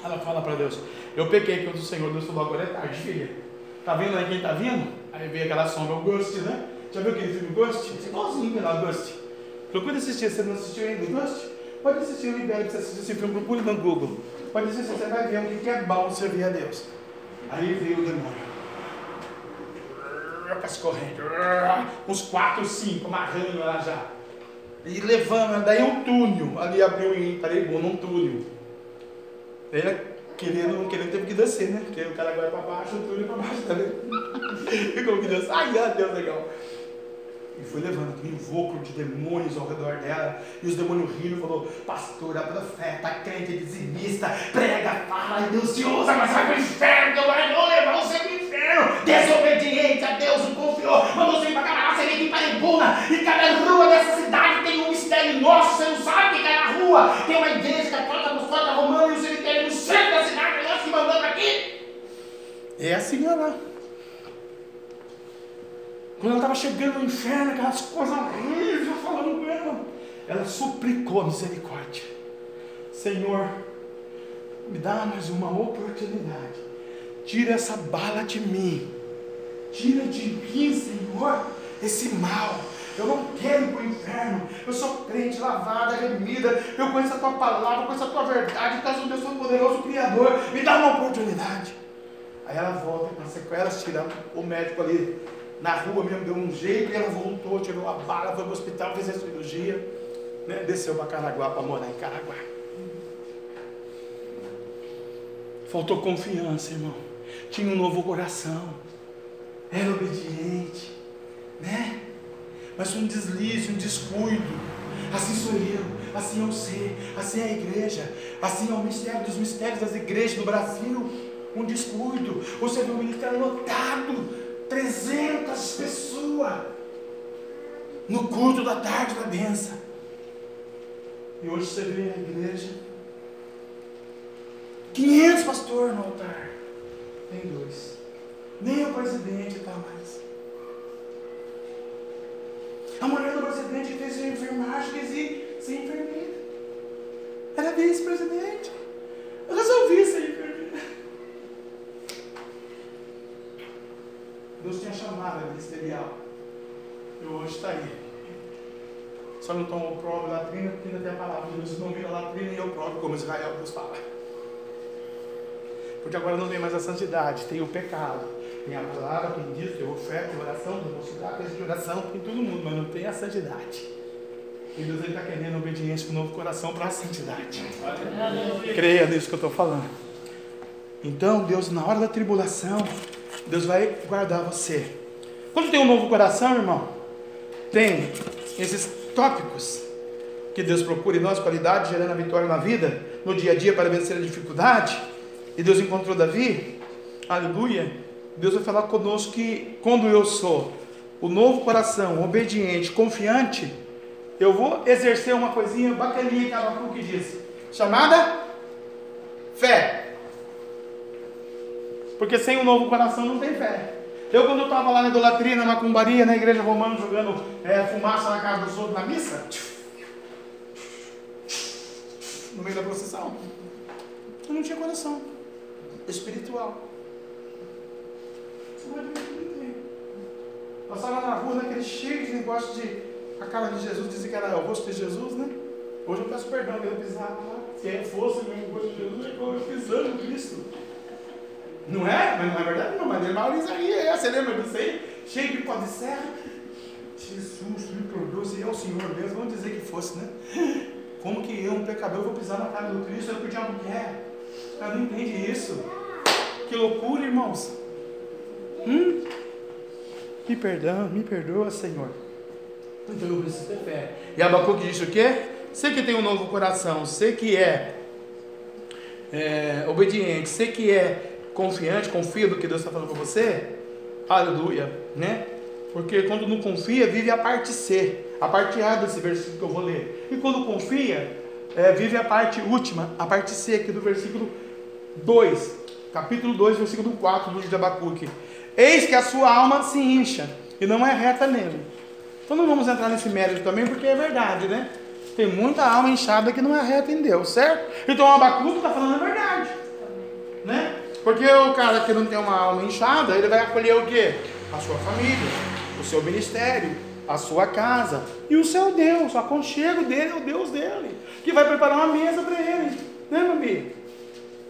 ela fala para Deus: Eu pequei contra o Senhor. Deus falou: Agora é tarde, filha. Tá vendo aí quem tá vindo? Aí vê aquela sombra, o Ghost, né? Já viu aquele filme Ghost? É igualzinho lá, Ghost. Procure assistir, você não assistiu ainda o Ghost? Pode assistir, eu libero para você assistir esse filme, procure no Google. Pode assistir, você vai ver o que é bom servir a Deus. Aí veio o demônio correndo, uns quatro, cinco, amarrando ela já. E levando, daí um túnel, ali abriu em Paraibuna, um túnel. Ele querendo, não querendo, teve que descer, né? Porque o cara agora para baixo, o túnel para baixo também. [laughs] e como que Deus, ai, Deus, legal. E foi levando aquele invólucro de demônios ao redor dela. E os demônios rindo e falou: Pastora, profeta, crente, dizimista, prega, fala, e Deus te usa, mas vai para o inferno, Deus vai levar você para o inferno. Desobediente a Deus, não confiou, mandou você ir para você vem para Ibuna. E cada rua dessa cidade tem um mistério nosso, você não sabe que cada rua tem uma igreja católica, apostólica, romana e um cemitério no centro da cidade, é nós que mandamos aqui. É olha lá. Quando ela estava chegando no inferno, aquelas coisas horríveis falando com ela, ela suplicou a misericórdia. Senhor, me dá mais uma oportunidade. Tira essa bala de mim. Tira de mim, Senhor, esse mal. Eu não quero ir para o inferno. Eu sou crente, lavada, remida. Eu conheço a tua palavra, conheço a tua verdade. Tu és um Deus poderoso, Criador. Me dá uma oportunidade. Aí ela volta com as sequelas, tirando o médico ali na rua mesmo, deu um jeito e ela voltou, tirou a bala, foi para o hospital, fez a cirurgia, né? desceu para Caraguá para morar em Caraguá. Faltou confiança, irmão. Tinha um novo coração. Era obediente, né? Mas um deslize, um descuido. Assim sou eu, assim é você, assim é a igreja, assim é o mistério dos mistérios das igrejas do Brasil. Um descuido. O ministério lotado 300 pessoas no culto da tarde da benção. E hoje você vê na igreja 500 pastores no altar. Tem dois. Nem o presidente está mais. A mulher do presidente fez enfermagem, quis ser enfermeira. Era vice-presidente. Eu resolvi ser enfermeira. Deus tinha chamado a ministerial. E hoje está aí. Só não tomou prova da latrina, porque ainda tem a palavra de Deus. Não vira latrina e eu próprio, como Israel Deus fala. Porque agora não tem mais a santidade, tem o pecado. Tem a palavra, tem diz, tem oferta, tem oração, tem mocidade, tem oração, tem todo mundo, mas não tem a santidade. E Deus está querendo obediência com um novo coração para a santidade. Creia nisso que eu estou falando. Então, Deus, na hora da tribulação, Deus vai guardar você. Quando tem um novo coração, irmão, tem esses tópicos que Deus procura em nós, qualidade, gerando a vitória na vida, no dia a dia para vencer a dificuldade. E Deus encontrou Davi, aleluia. Deus vai falar conosco que quando eu sou o novo coração, obediente, confiante, eu vou exercer uma coisinha bacaninha que Abacuque disse, chamada fé. Porque sem o novo coração não tem fé. Eu, quando eu estava lá na idolatria, na macumbaria, na igreja romana, jogando é, fumaça na casa dos outros na missa, no meio da procissão, eu não tinha coração espiritual. Você Passava na rua naquele cheio de negócio de a cara de Jesus, dizia que era o rosto de Jesus, né? Hoje eu peço perdão eu pisava lá. Se fosse o rosto de Jesus, é eu pisando Cristo. Não é? Mas não é verdade, não. Mas ele valorizaria. É, você lembra disso aí? Cheio de pó de serra. Jesus, me perdoa, se é o Senhor mesmo, vamos dizer que fosse, né? Como que eu, um pecador, vou pisar na cara do Cristo? É que o diabo quer. Ela não entende isso. Que loucura, irmãos. Hum? Me perdão, me perdoa, Senhor. Então eu preciso ter fé. E Abacuque disse o quê? Você que tem um novo coração, você que é, é obediente, você que é confiante, confia do que Deus está falando com você, aleluia, né? Porque quando não confia, vive a parte C, a parte A desse versículo que eu vou ler. E quando confia, é, vive a parte última, a parte C aqui do versículo 2, capítulo 2, versículo 4 do livro de Abacuque. Eis que a sua alma se incha e não é reta nele. Então não vamos entrar nesse mérito também, porque é verdade, né? Tem muita alma inchada que não é reta em Deus, certo? Então o Abacuque está falando a verdade, né? Porque o cara que não tem uma alma inchada, ele vai acolher o quê? A sua família, o seu ministério, a sua casa e o seu Deus, o aconchego dele é o Deus dele, que vai preparar uma mesa para ele, né, mami?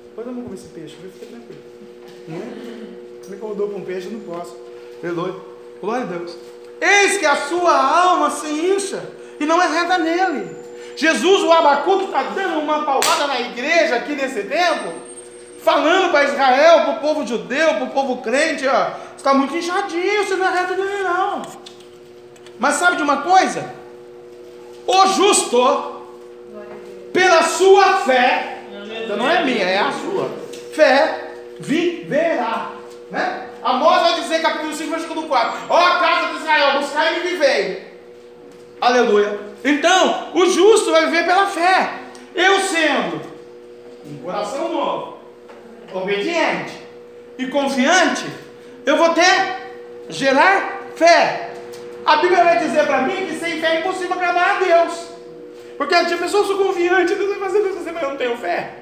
Depois eu não comer esse peixe, fica tranquilo. Né? Me convidou para um peixe, eu não posso. Aleluia. Glória a Deus. Eis que a sua alma se incha e não é reta nele. Jesus, o Abacuque, está dando uma paulada na igreja aqui nesse tempo falando para Israel, para o povo judeu, para o povo crente, ó, está muito inchadinho, você não é reto dele não. Mas sabe de uma coisa? O justo, pela sua fé, então não é minha, é a sua, fé viverá. Né? Amós vai dizer, capítulo 5, versículo 4: Ó a casa de Israel, buscai e vivei. Aleluia. Então, o justo vai viver pela fé. Eu sendo um coração novo, obediente e confiante, eu vou ter, gerar fé. A Bíblia vai dizer para mim que sem fé é impossível agradar a Deus. Porque a pessoa sou confiante, Deus vai fazer, Deus vai fazer, mas eu não tenho fé.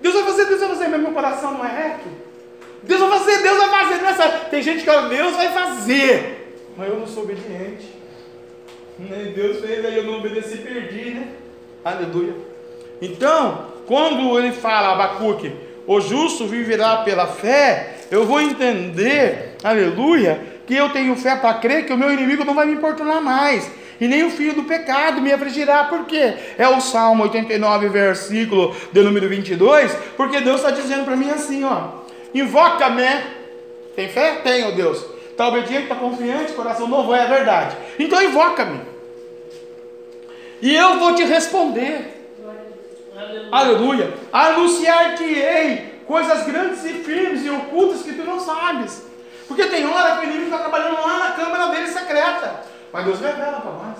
Deus vai fazer, Deus vai fazer, mas meu coração não é reto. Deus vai fazer, Deus vai fazer. Não é Tem gente que fala, Deus vai fazer. Mas eu não sou obediente. Deus fez, aí eu não obedeci, perdi, né? Aleluia. Então, quando ele fala, Abacuque, o justo viverá pela fé, eu vou entender, aleluia, que eu tenho fé para crer que o meu inimigo não vai me importunar mais. E nem o filho do pecado me afligirá, por quê? É o Salmo 89, versículo de número 22, porque Deus está dizendo para mim assim, ó, invoca-me, tem fé? Tenho, Deus, está obediente, está confiante, coração novo, é verdade, então invoca-me, e eu vou te responder, Aleluia. Anunciar-te-ei coisas grandes e firmes e ocultas que tu não sabes. Porque tem hora que o inimigo está trabalhando lá na câmara dele secreta. Mas Deus revela para nós.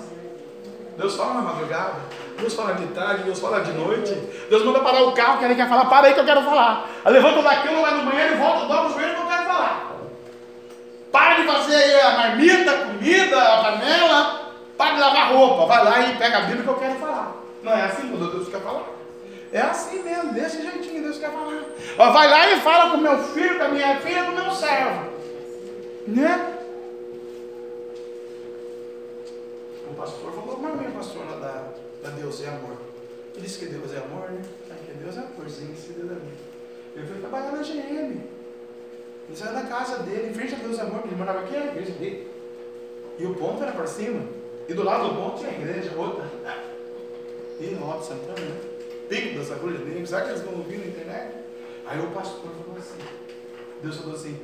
Deus fala na madrugada. Deus fala de tarde, Deus fala de noite. Deus manda parar o carro, que ele quer falar, para aí que eu quero falar. Aí levanta da cama, vai no banheiro e volta, dobra os joelhos que eu quero falar. Para de fazer aí a marmita, a comida, a panela. Para de lavar roupa. Vai lá e pega a Bíblia que eu quero falar. Não é assim quando Deus quer falar? É assim mesmo, desse jeitinho Deus quer falar. Ó, vai lá e fala com meu filho, com a minha filha, com o meu servo. Né? O pastor falou, mas minha pastor lá da, da Deus é amor. Ele disse que Deus é amor, né? Ah, que Deus é amorzinho, que se deu da mim. Ele foi trabalhar na GM. Ele saiu da casa dele, em frente a Deus é amor, ele morava aqui na igreja dele. E o ponto era para cima. E do lado do ponto tinha a igreja, outra. E no Alto Santana, né? Pico das agulhas dele. Será que eles vão ouvir na internet? Aí o pastor falou assim. Deus falou assim,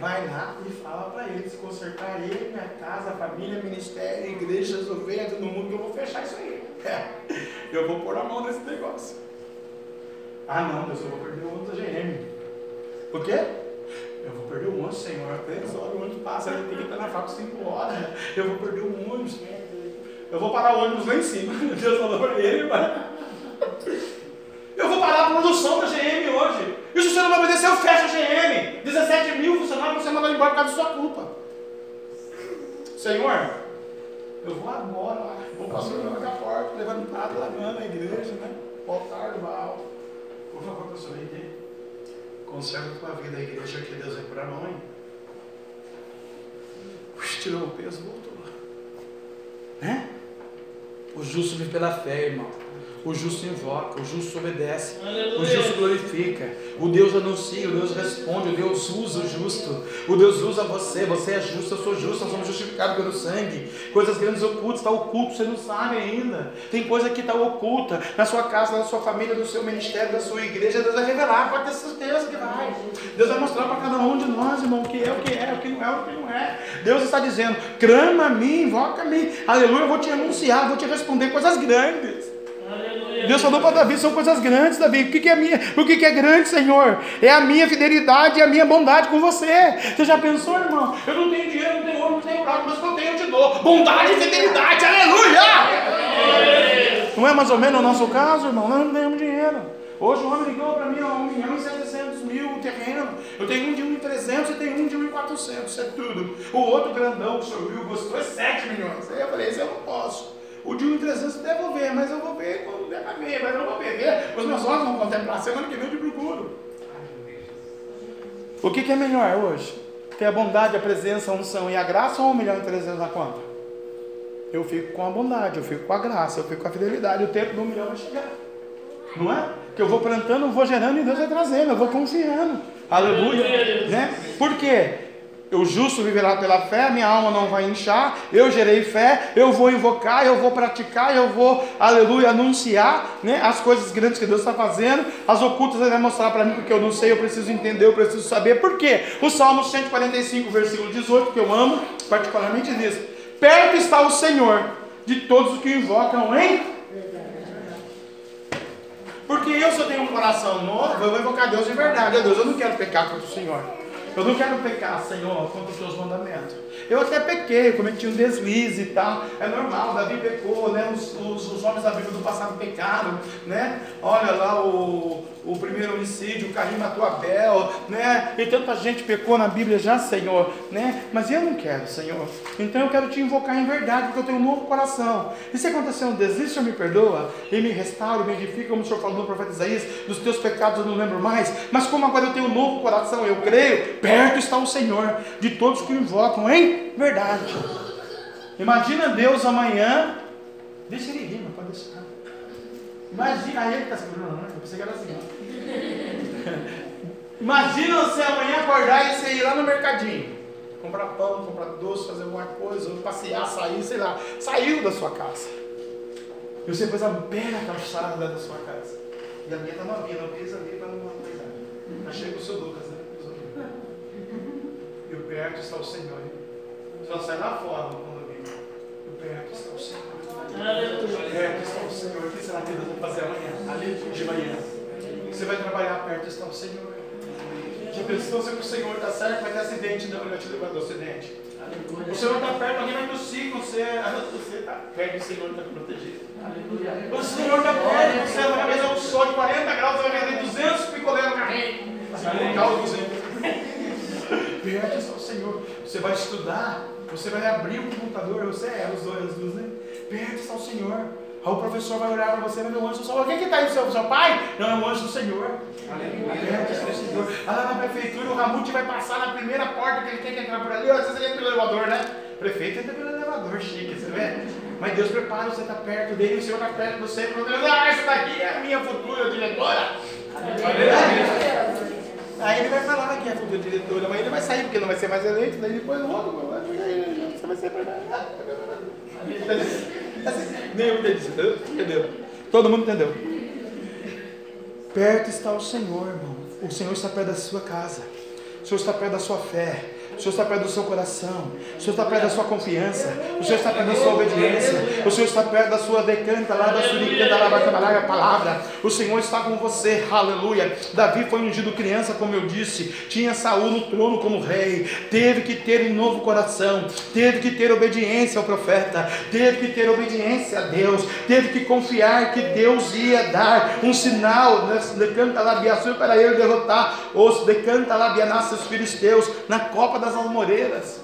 vai lá e fala para eles consertar ele, minha casa, família, ministério, igrejas, ovelhas, todo mundo, que eu vou fechar isso aí. [laughs] Eu vou pôr a mão nesse negócio. Ah não, Deus, eu vou perder o ônibus da GM. Por quê? Eu vou perder o ônibus, Senhor. Três horas o ônibus passa, ele tem que estar na fábrica cinco horas. Eu vou perder o ônibus. Eu vou parar o ônibus lá em cima. [laughs] Deus falou para ele, Eu vou parar a produção da GM hoje. E se você não vai obedecer, eu fecho a GM. 17 mil funcionários você mandar embora por causa da sua culpa. Senhor, eu vou agora lá. Vou passar na porta, levantado, lavando a igreja, né? Voltar do mal. Por favor, pastor, aí. Conserva a tua vida a igreja que Deus é para nós. Tirou o peso, voltou. Né? O justo vive pela fé, irmão. O justo invoca, o justo obedece, Aleluia. o justo glorifica, o Deus anuncia, o Deus responde, o Deus usa o justo, o Deus usa você, você é justo, eu sou justo, nós somos justificados pelo sangue. Coisas grandes ocultas, está oculto, você não sabe ainda. Tem coisa que está oculta na sua casa, na sua família, no seu ministério, na sua igreja. Deus vai revelar, pode ter certeza que vai. Deus vai mostrar para cada um de nós, irmão, o que é, o que é, o que não é, o que não é. Deus está dizendo: clama a mim, invoca a mim, aleluia, eu vou te anunciar, vou te responder coisas grandes. Deus falou para Davi, são coisas grandes, Davi. O que, que é minha? O que, que é grande, Senhor? É a minha fidelidade e a minha bondade com você. Você já pensou, irmão? Eu não tenho dinheiro, não tenho ouro, não tenho prata, mas o que eu tenho eu te dou. Bondade e fidelidade, aleluia! Não é mais ou menos o nosso caso, irmão? Nós não temos dinheiro. Hoje o homem ligou para mim, ó, 1 milhão e 700 mil o terreno. Eu tenho um de 1 e 300 e tenho um de 1 e 400, isso é tudo. O outro grandão que o senhor viu gostou é 7 milhões. Aí eu falei, esse eu não posso. O de 1 em 300 devo ver, mas eu vou ver quando der para ver, mas eu não vou ver. Os meus olhos vão contemplar. Semana que vem eu te procuro. O que, que é melhor hoje? Ter a bondade, a presença, a unção e a graça ou 1 milhão e 300 na conta? Eu fico com a bondade, eu fico com a graça, eu fico com a fidelidade. O tempo do 1 milhão vai chegar. Não é? Que eu vou plantando, eu vou gerando e Deus vai trazendo, eu vou confiando. Aleluia. Né? Por quê? O justo viverá pela fé, minha alma não vai inchar, eu gerei fé, eu vou invocar, eu vou praticar, eu vou, aleluia, anunciar né, as coisas grandes que Deus está fazendo, as ocultas ele vai mostrar para mim porque eu não sei, eu preciso entender, eu preciso saber. Por quê? O Salmo 145, versículo 18, que eu amo, particularmente diz: Perto está o Senhor de todos os que invocam em. Porque eu, se eu tenho um coração novo, eu vou invocar Deus de verdade. Deus, eu não quero pecar contra o Senhor. Eu não quero pecar, Senhor, contra os teus mandamentos. Eu até pequei, cometi um deslize e tal. É normal, Davi pecou, né? Os, os, os homens da Bíblia do passado pecaram, né? Olha lá o, o primeiro homicídio, o Caim matou Abel, né? E tanta gente pecou na Bíblia já, Senhor, né? Mas eu não quero, Senhor. Então eu quero te invocar em verdade, porque eu tenho um novo coração. E se acontecer um deslize, o Senhor me perdoa e me restaura, me edifica, como o Senhor falou no profeta Isaías, dos teus pecados eu não lembro mais. Mas como agora eu tenho um novo coração, eu creio, perto está o Senhor de todos que o invocam em verdade. Imagina Deus amanhã. Deixa ele rir, não pode deixar. Imagina, ele está segurando, né? Eu pensei que era assim. Imagina você amanhã acordar e você ir lá no mercadinho. Comprar pão, comprar doce, fazer alguma coisa, ou passear, sair, sei lá. Saiu da sua casa. E você pôs a na calçada da sua casa. E a minha está novinha, não pisa ali para não coisar. Mas chega o seu Lucas, né? E o perto está o Senhor. Só sai lá fora no condomínio. E perto está o Senhor. Perto está o Senhor. O que será que Deus vai fazer amanhã? Ali de manhã. Você vai trabalhar perto está o Senhor. Já pensou se o Senhor está certo, vai ter acidente, não, ele vai te levar do acidente. O Senhor está perto, alguém vai tossir, você você está perto do Senhor, está protegido. O Senhor está perto, você vai fazer um sol de 40 graus, você vai vender 200 picolé no carrinho. Você vai colocar o 200. Perto está o Senhor. Você vai estudar, você vai abrir o computador, você é os dois, os dois, né? Perto está o Senhor. Aí o professor vai olhar para você vai ver o anjo do Senhor. O que está aí, seu, seu pai? Não, é o anjo do Senhor. Senhor. Ah, lá na prefeitura, o Ramute vai passar na primeira porta que ele tem que entrar por ali. Às vezes ele entra pelo elevador, né? Prefeito entra pelo elevador, chique, você vê? Mas Deus prepara, você está perto dele, o Senhor está perto de você. Ah, essa daqui é a minha futura diretora. Aí ele vai falar que é a futura diretora, mas ele vai sair porque não vai ser mais eleito, daí depois o outro, você vai ser [laughs] Nem entendeu? Entendeu? Todo mundo entendeu. Perto está o Senhor, irmão. O Senhor está perto da sua casa. O Senhor está perto da sua fé. O Senhor está perto do seu coração. O Senhor está perto da sua confiança. O Senhor está perto da sua obediência. O Senhor está perto da sua decanta lá, da sua lá, a palavra. O Senhor está com você. Aleluia. Davi foi ungido criança, como eu disse. Tinha Saul no trono como rei. Teve que ter um novo coração. Teve que ter obediência ao profeta. Teve que ter obediência a Deus. Teve que confiar que Deus ia dar um sinal. Decanta lá, para ele derrotar os decanta lá, os filisteus na copa das almoreiras.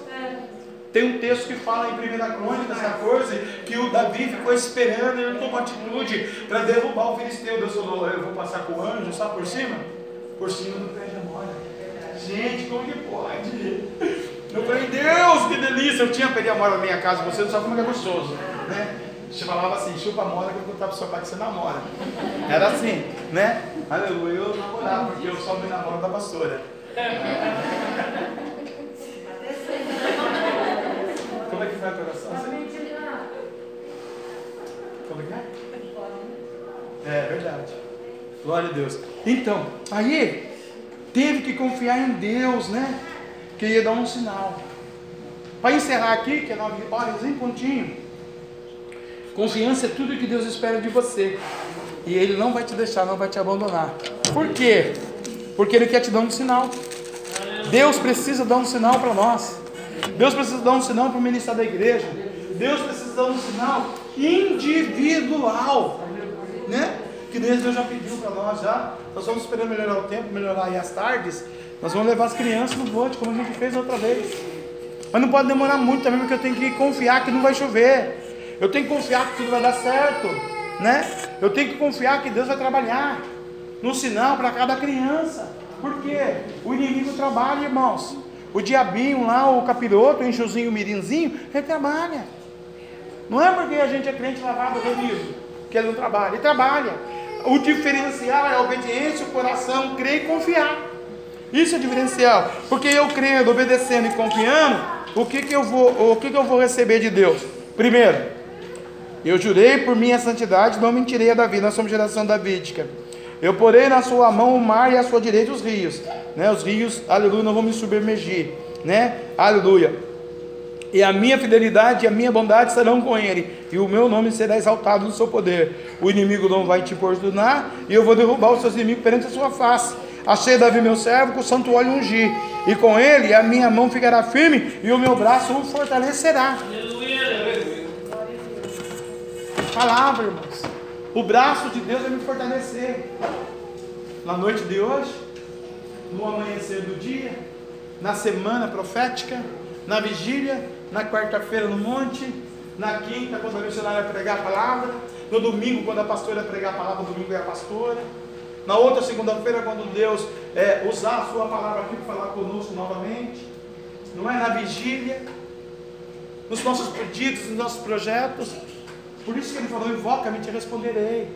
Tem um texto que fala em 1 Crônicas 14 que o Davi ficou esperando, ele tomou atitude para derrubar o filisteu. Deus falou: Eu vou passar com o anjo, sabe por cima? Por cima do pé de amora. Gente, como que pode? Eu falei: Deus, que delícia! Eu tinha pé de amora na minha casa, você não sabe como é gostoso, né? Você falava assim, chupa a mora que eu vou contar para o seu pai que você namora. Era assim, né? Aleluia, eu namorava, porque eu só me namoro da pastora. Como é que vai o coração? Como é que é? É verdade. Glória a Deus. Então, aí teve que confiar em Deus, né? Que ia dar um sinal. Para encerrar aqui, que é nove horas em pontinho. Confiança é tudo que Deus espera de você. E Ele não vai te deixar, não vai te abandonar. Por quê? Porque Ele quer te dar um sinal. Deus precisa dar um sinal para nós. Deus precisa dar um sinal para o ministério da igreja. Deus precisa dar um sinal individual. Né? Que Deus já pediu para nós já. Nós vamos esperando melhorar o tempo, melhorar aí as tardes. Nós vamos levar as crianças no bote, como a gente fez outra vez. Mas não pode demorar muito também, porque eu tenho que confiar que não vai chover. Eu tenho que confiar que tudo vai dar certo. Né? Eu tenho que confiar que Deus vai trabalhar no sinal para cada criança. Porque o inimigo trabalha, irmãos. O diabinho lá, o capiroto, o enxuzinho, o mirinzinho, ele trabalha. Não é porque a gente é crente lavado remido que ele não trabalha, ele trabalha. O diferencial é a obediência, o coração, crer e confiar. Isso é diferencial. Porque eu crendo, obedecendo e confiando, o que, que eu vou, o que, que eu vou receber de Deus? Primeiro, eu jurei por minha santidade, não mentirei a Davi. Nós somos geração davídica. Eu porei na sua mão o mar e à sua direita os rios. Né? Os rios, aleluia, não vão me submergir. Né? Aleluia. E a minha fidelidade e a minha bondade serão com ele, e o meu nome será exaltado no seu poder. O inimigo não vai te importunar, e eu vou derrubar os seus inimigos perante a sua face. Achei Davi meu servo com o santo óleo ungir, e com ele a minha mão ficará firme, e o meu braço o fortalecerá. Aleluia. Palavra, irmãos. O braço de Deus vai me fortalecer. Na noite de hoje, no amanhecer do dia, na semana profética, na vigília, na quarta-feira no monte, na quinta, quando a missionária pregar a palavra, no domingo, quando a pastora pregar a palavra, domingo é a pastora. Na outra segunda-feira, quando Deus é, usar a sua palavra aqui para falar conosco novamente. Não é na vigília, nos nossos pedidos, nos nossos projetos. Por isso que ele falou: invoca-me e te responderei.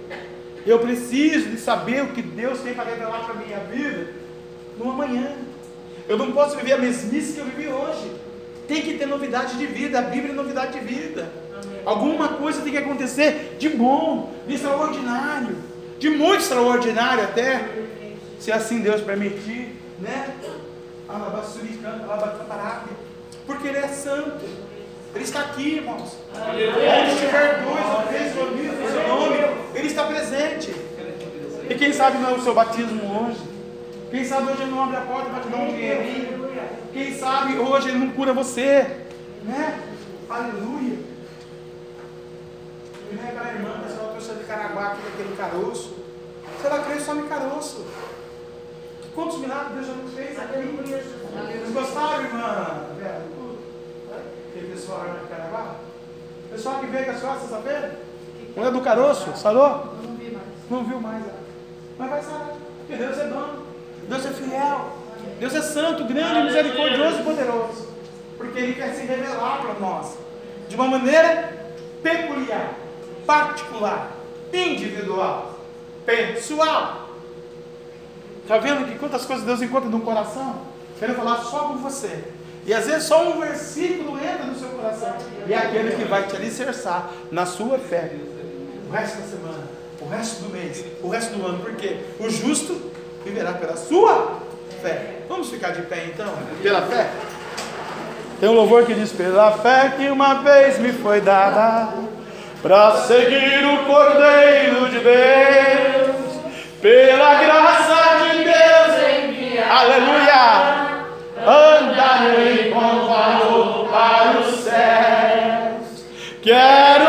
Eu preciso de saber o que Deus tem para revelar para a minha vida no amanhã. Eu não posso viver a mesmice que eu vivi hoje. Tem que ter novidade de vida. A Bíblia é novidade de vida. Amém. Alguma coisa tem que acontecer de bom, de extraordinário, de muito extraordinário até, se assim Deus permitir, né? Porque Ele é santo. Ele está aqui, irmãos. Onde estiver dois ou três reunidos no seu nome, Ele está presente. E quem sabe não é o seu batismo hoje? Quem sabe hoje ele não abre a porta para te dar um dinheirinho. Quem sabe hoje ele não cura você. Né? Aleluia. E né, aquela irmã que a senhora trouxe de Caraguá, aqui daquele caroço. Se ela crê, some caroço. Quantos milagres Deus já não fez aqui? Vocês gostaram, irmã? Pessoal lá de Caraguá? O pessoal que veio com a senhora sexta-feira? Mulher do caroço? Sarou? Não vi mais. Não viu mais. Mas vai sarar. Porque Deus é bom. Deus é fiel. Deus é santo, grande, misericordioso e poderoso. Porque Ele quer se revelar para nós. De uma maneira peculiar, particular, individual, pessoal. Está vendo que quantas coisas Deus encontra no coração? Quero falar só com você. E às vezes só um versículo entra no seu coração. E é aquele que vai te alicerçar na sua fé. O resto da semana, o resto do mês, o resto do ano. Porque o justo viverá pela sua fé. Vamos ficar de pé então? Pela fé? Tem um louvor que diz: Pela fé que uma vez me foi dada, para seguir o Cordeiro de Deus, pela graça de Deus enviada. Aleluia! Andarei com valor para os céus. Quero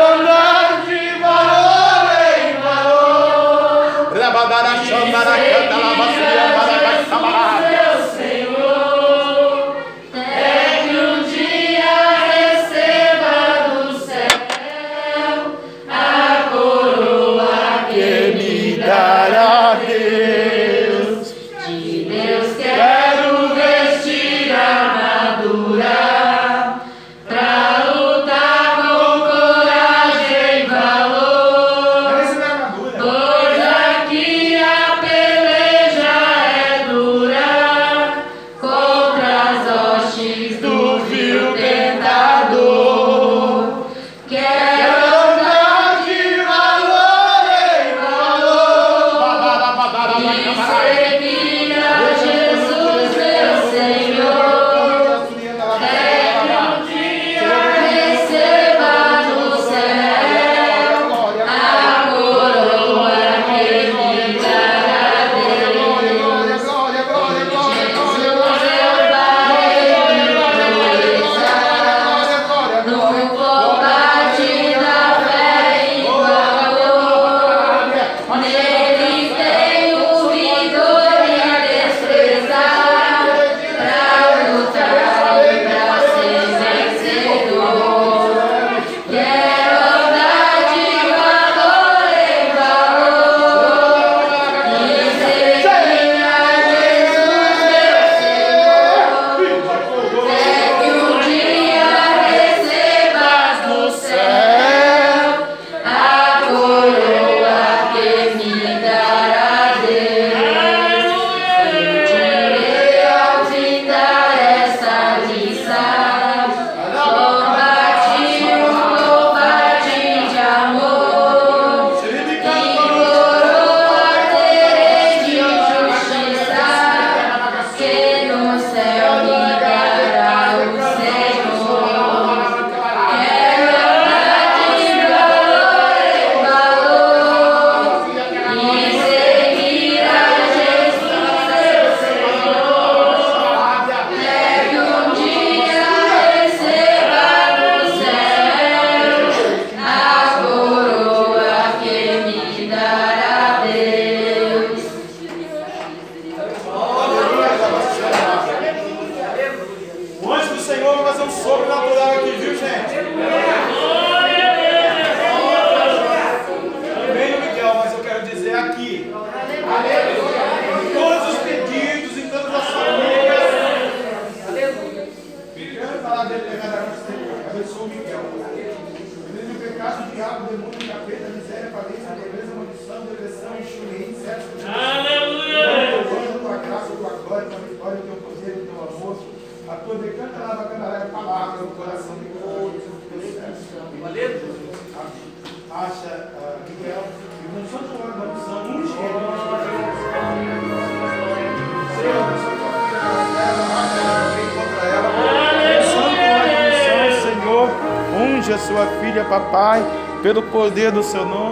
pelo poder do seu nome,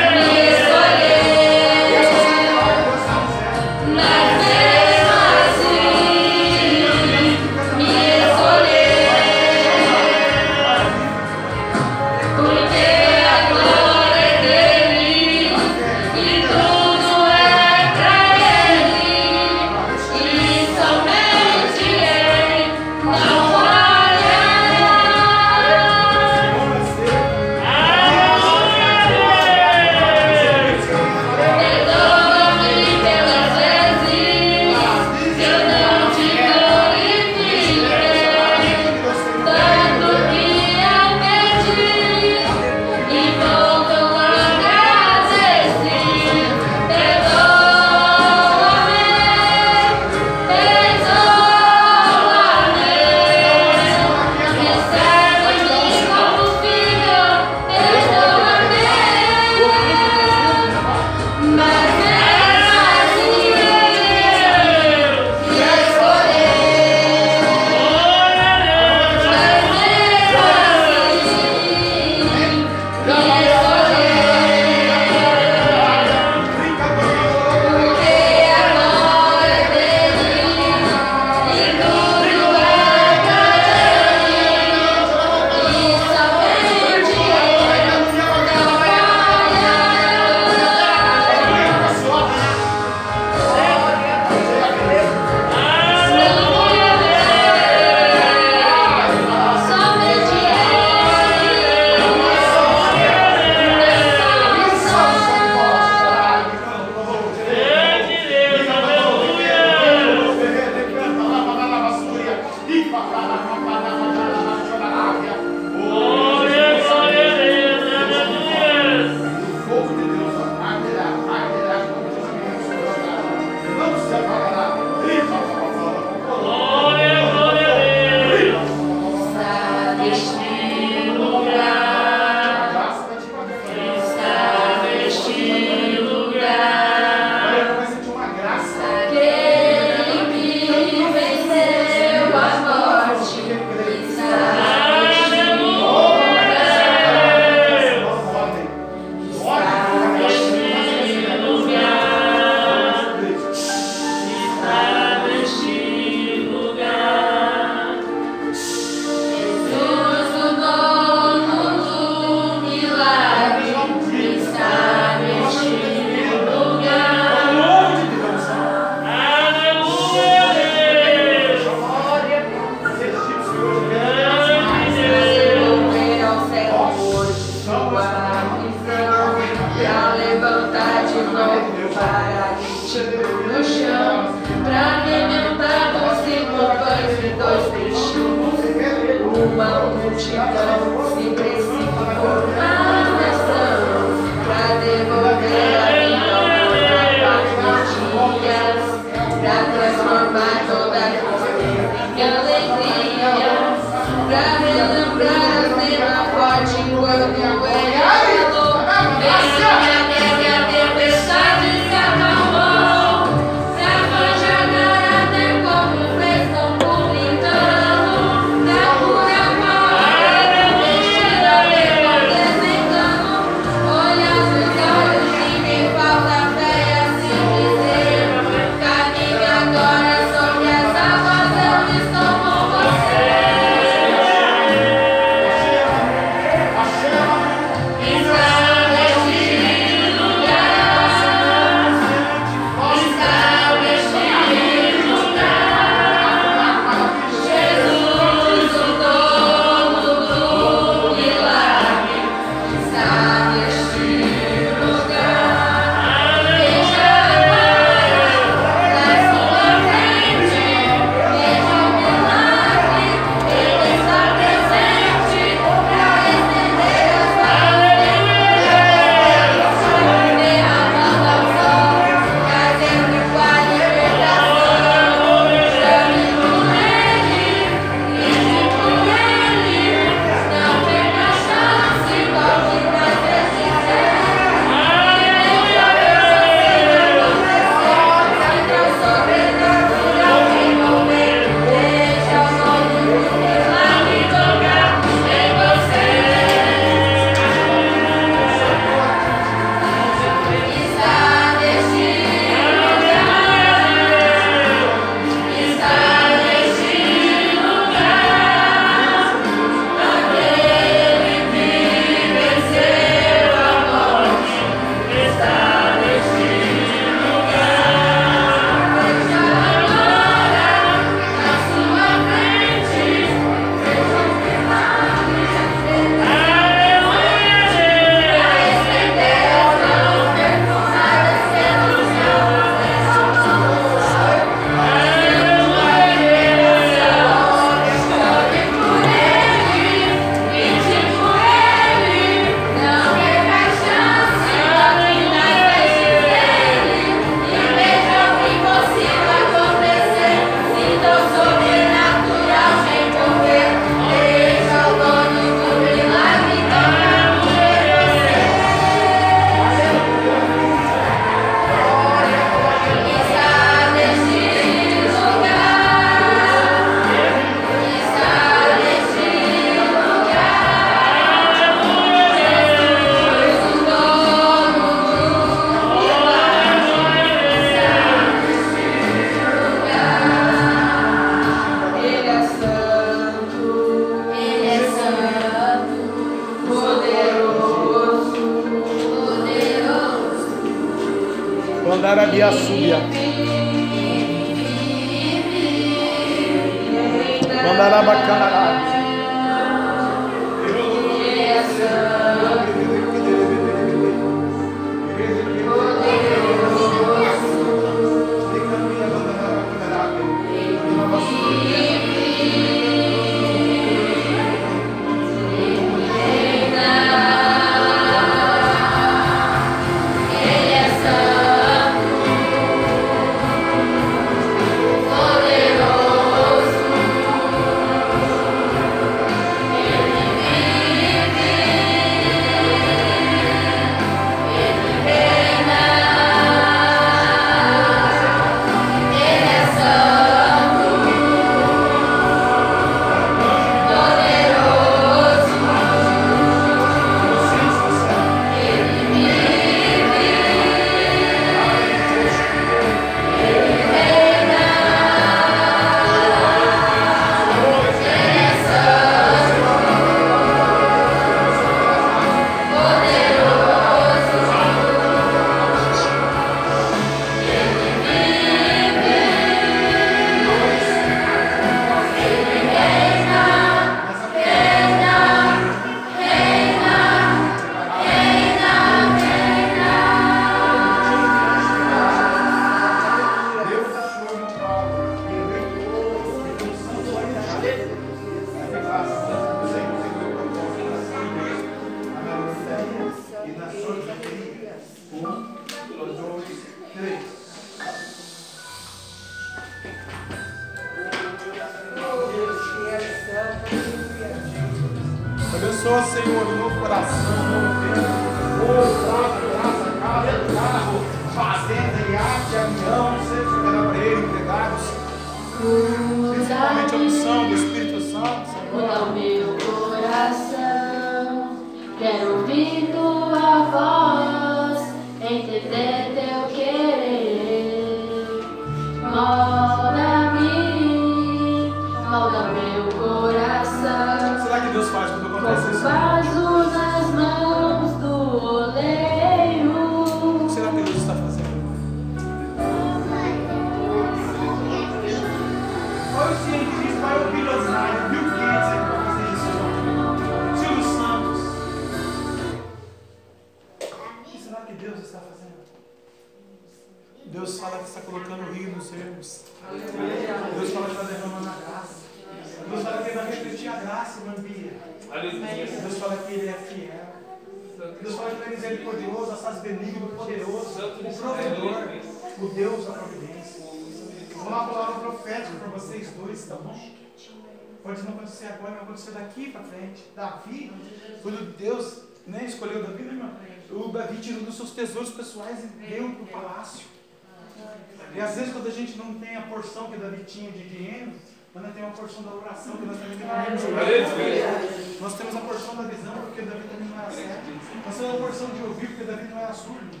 que Davi tinha de dinheiro, mas nós temos uma porção da oração que nós também temos de Nós temos uma porção da visão, porque Davi também não é era certo. Nós temos uma porção de ouvir, porque Davi não é era surdo.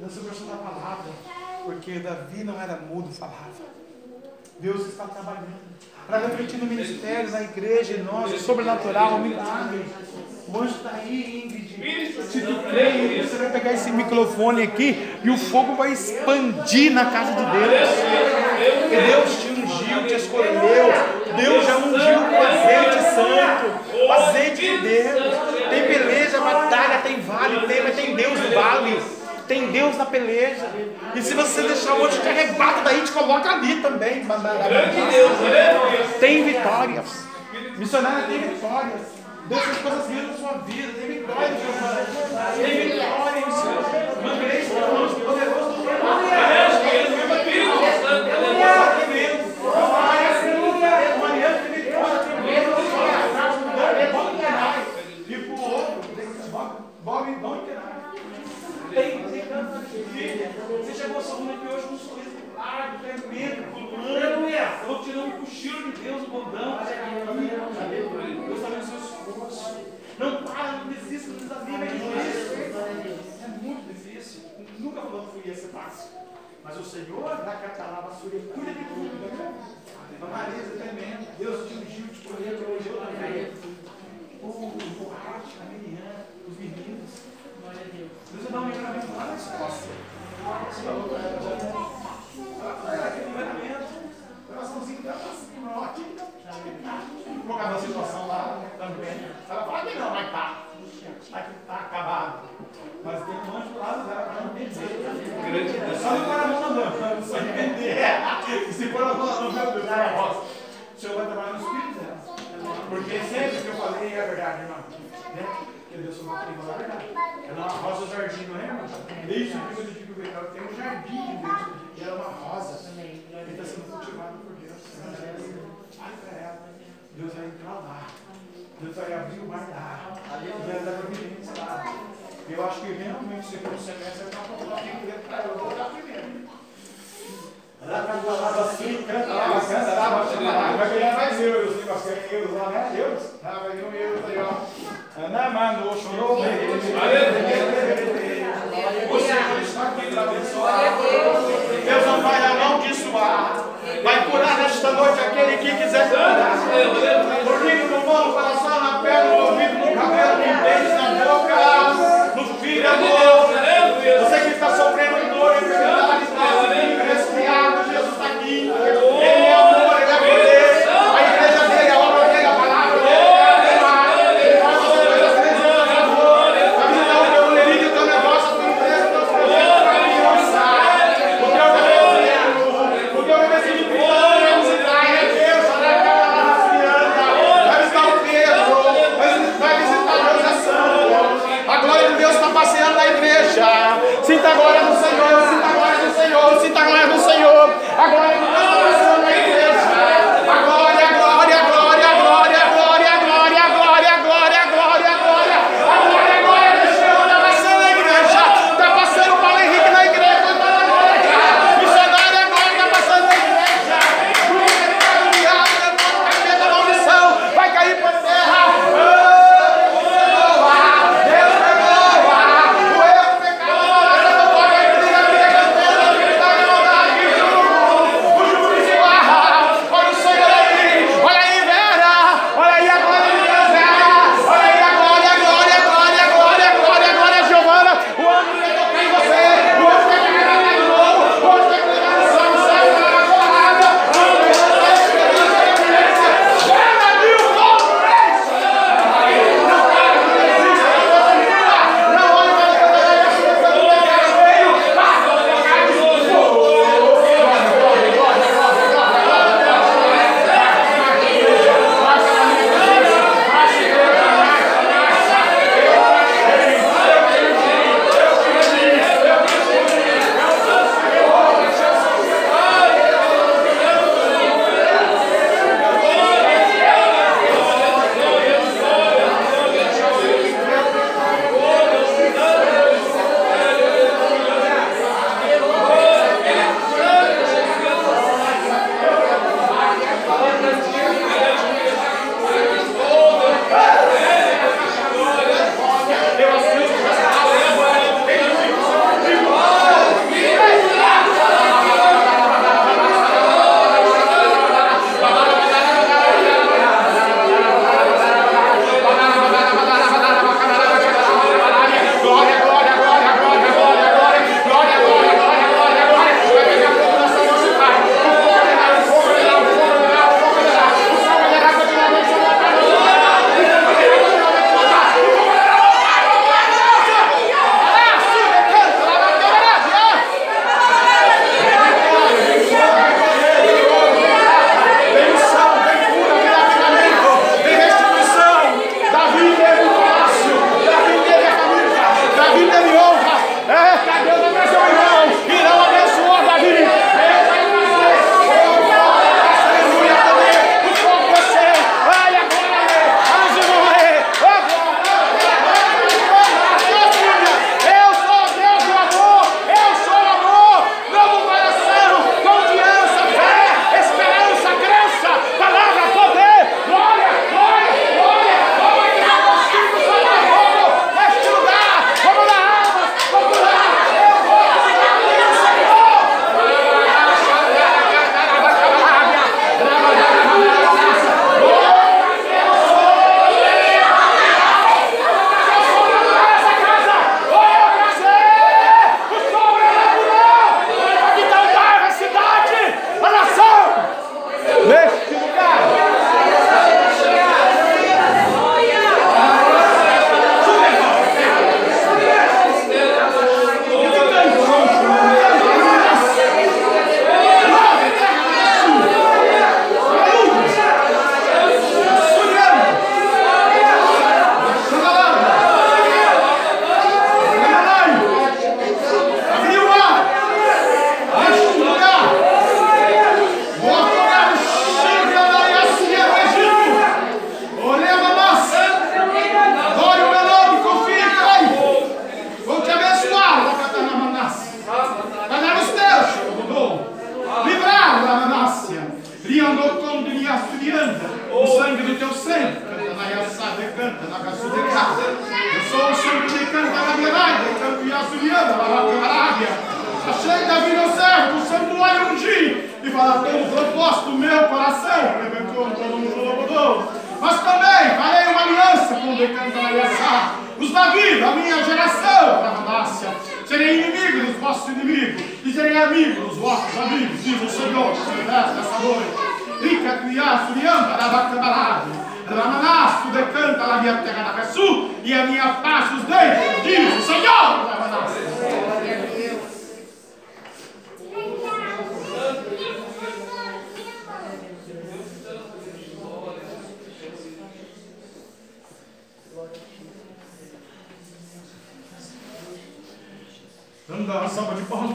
Nós temos uma porção da palavra, porque Davi não era mudo, falava. Deus está trabalhando para refletir no ministério, na igreja, em nós, o sobrenatural, o milagre. O anjo está aí, Ingrid. Se tu crê, você vai pegar esse microfone aqui e o fogo vai expandir na casa de Deus. Porque Deus te ungiu, te escolheu. Deus já ungiu com azeite santo, azeite de Deus. Tem beleza batalha, tem vale, tem, mas tem Deus no vale. Tem Deus na peleja. E se você deixar o outro te arrebata daí, te coloca ali também. Grande Deus. Né? Tem vitórias. Missionário tem vitórias. Deus fez coisas grandes na sua vida. Tem vitórias, Tem vitórias. Uma igreja poderoso do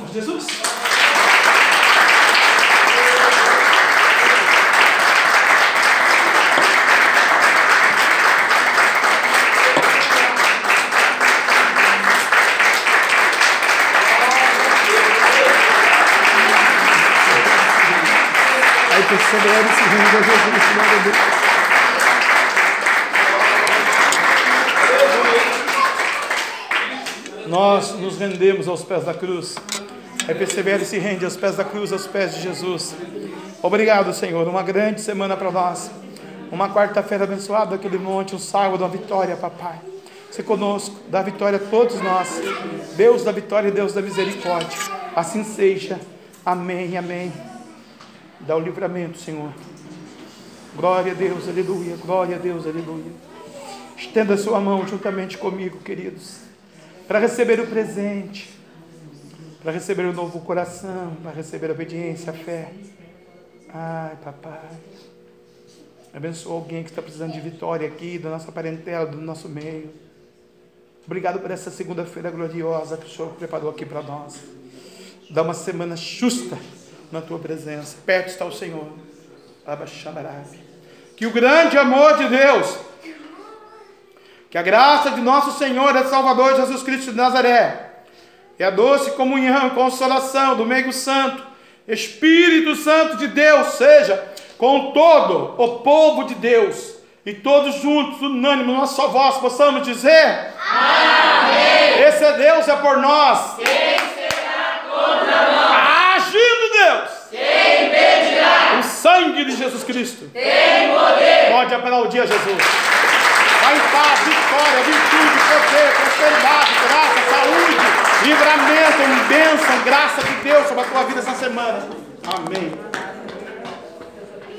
salva de Jesus? perseveram se rende a Jesus. Deus. Nós nos rendemos aos pés da cruz. É persevera e se rende aos pés da cruz, aos pés de Jesus. Obrigado, Senhor. Uma grande semana para nós. Uma quarta-feira abençoada aquele monte, um sábado, uma vitória, papai. Se conosco, dá vitória a todos nós. Deus da vitória e Deus da misericórdia. Assim seja. Amém, amém. Dá o livramento, Senhor. Glória a Deus, aleluia. Glória a Deus, aleluia. Estenda sua mão juntamente comigo, queridos, para receber o presente, para receber o novo coração, para receber a obediência, a fé. Ai, papai. Abençoa alguém que está precisando de vitória aqui, da nossa parentela, do nosso meio. Obrigado por essa segunda-feira gloriosa que o Senhor preparou aqui para nós. Dá uma semana justa na tua presença. Perto está o Senhor. Que o grande amor de Deus, que a graça de nosso Senhor e Salvador Jesus Cristo de Nazaré, e a doce comunhão e consolação do meio santo, Espírito Santo de Deus, seja com todo o povo de Deus, e todos juntos, unânime, numa só voz, possamos dizer: Amém. Esse é Deus, é por nós. Quem será contra nós? Deus. Quem impedirá? O sangue de Jesus Cristo. Tem poder. Pode aplaudir a Jesus. Paz, vitória, virtude, poder, prosperidade, graça, saúde, livramento, bênção, graça de Deus sobre a tua vida essa semana. Amém.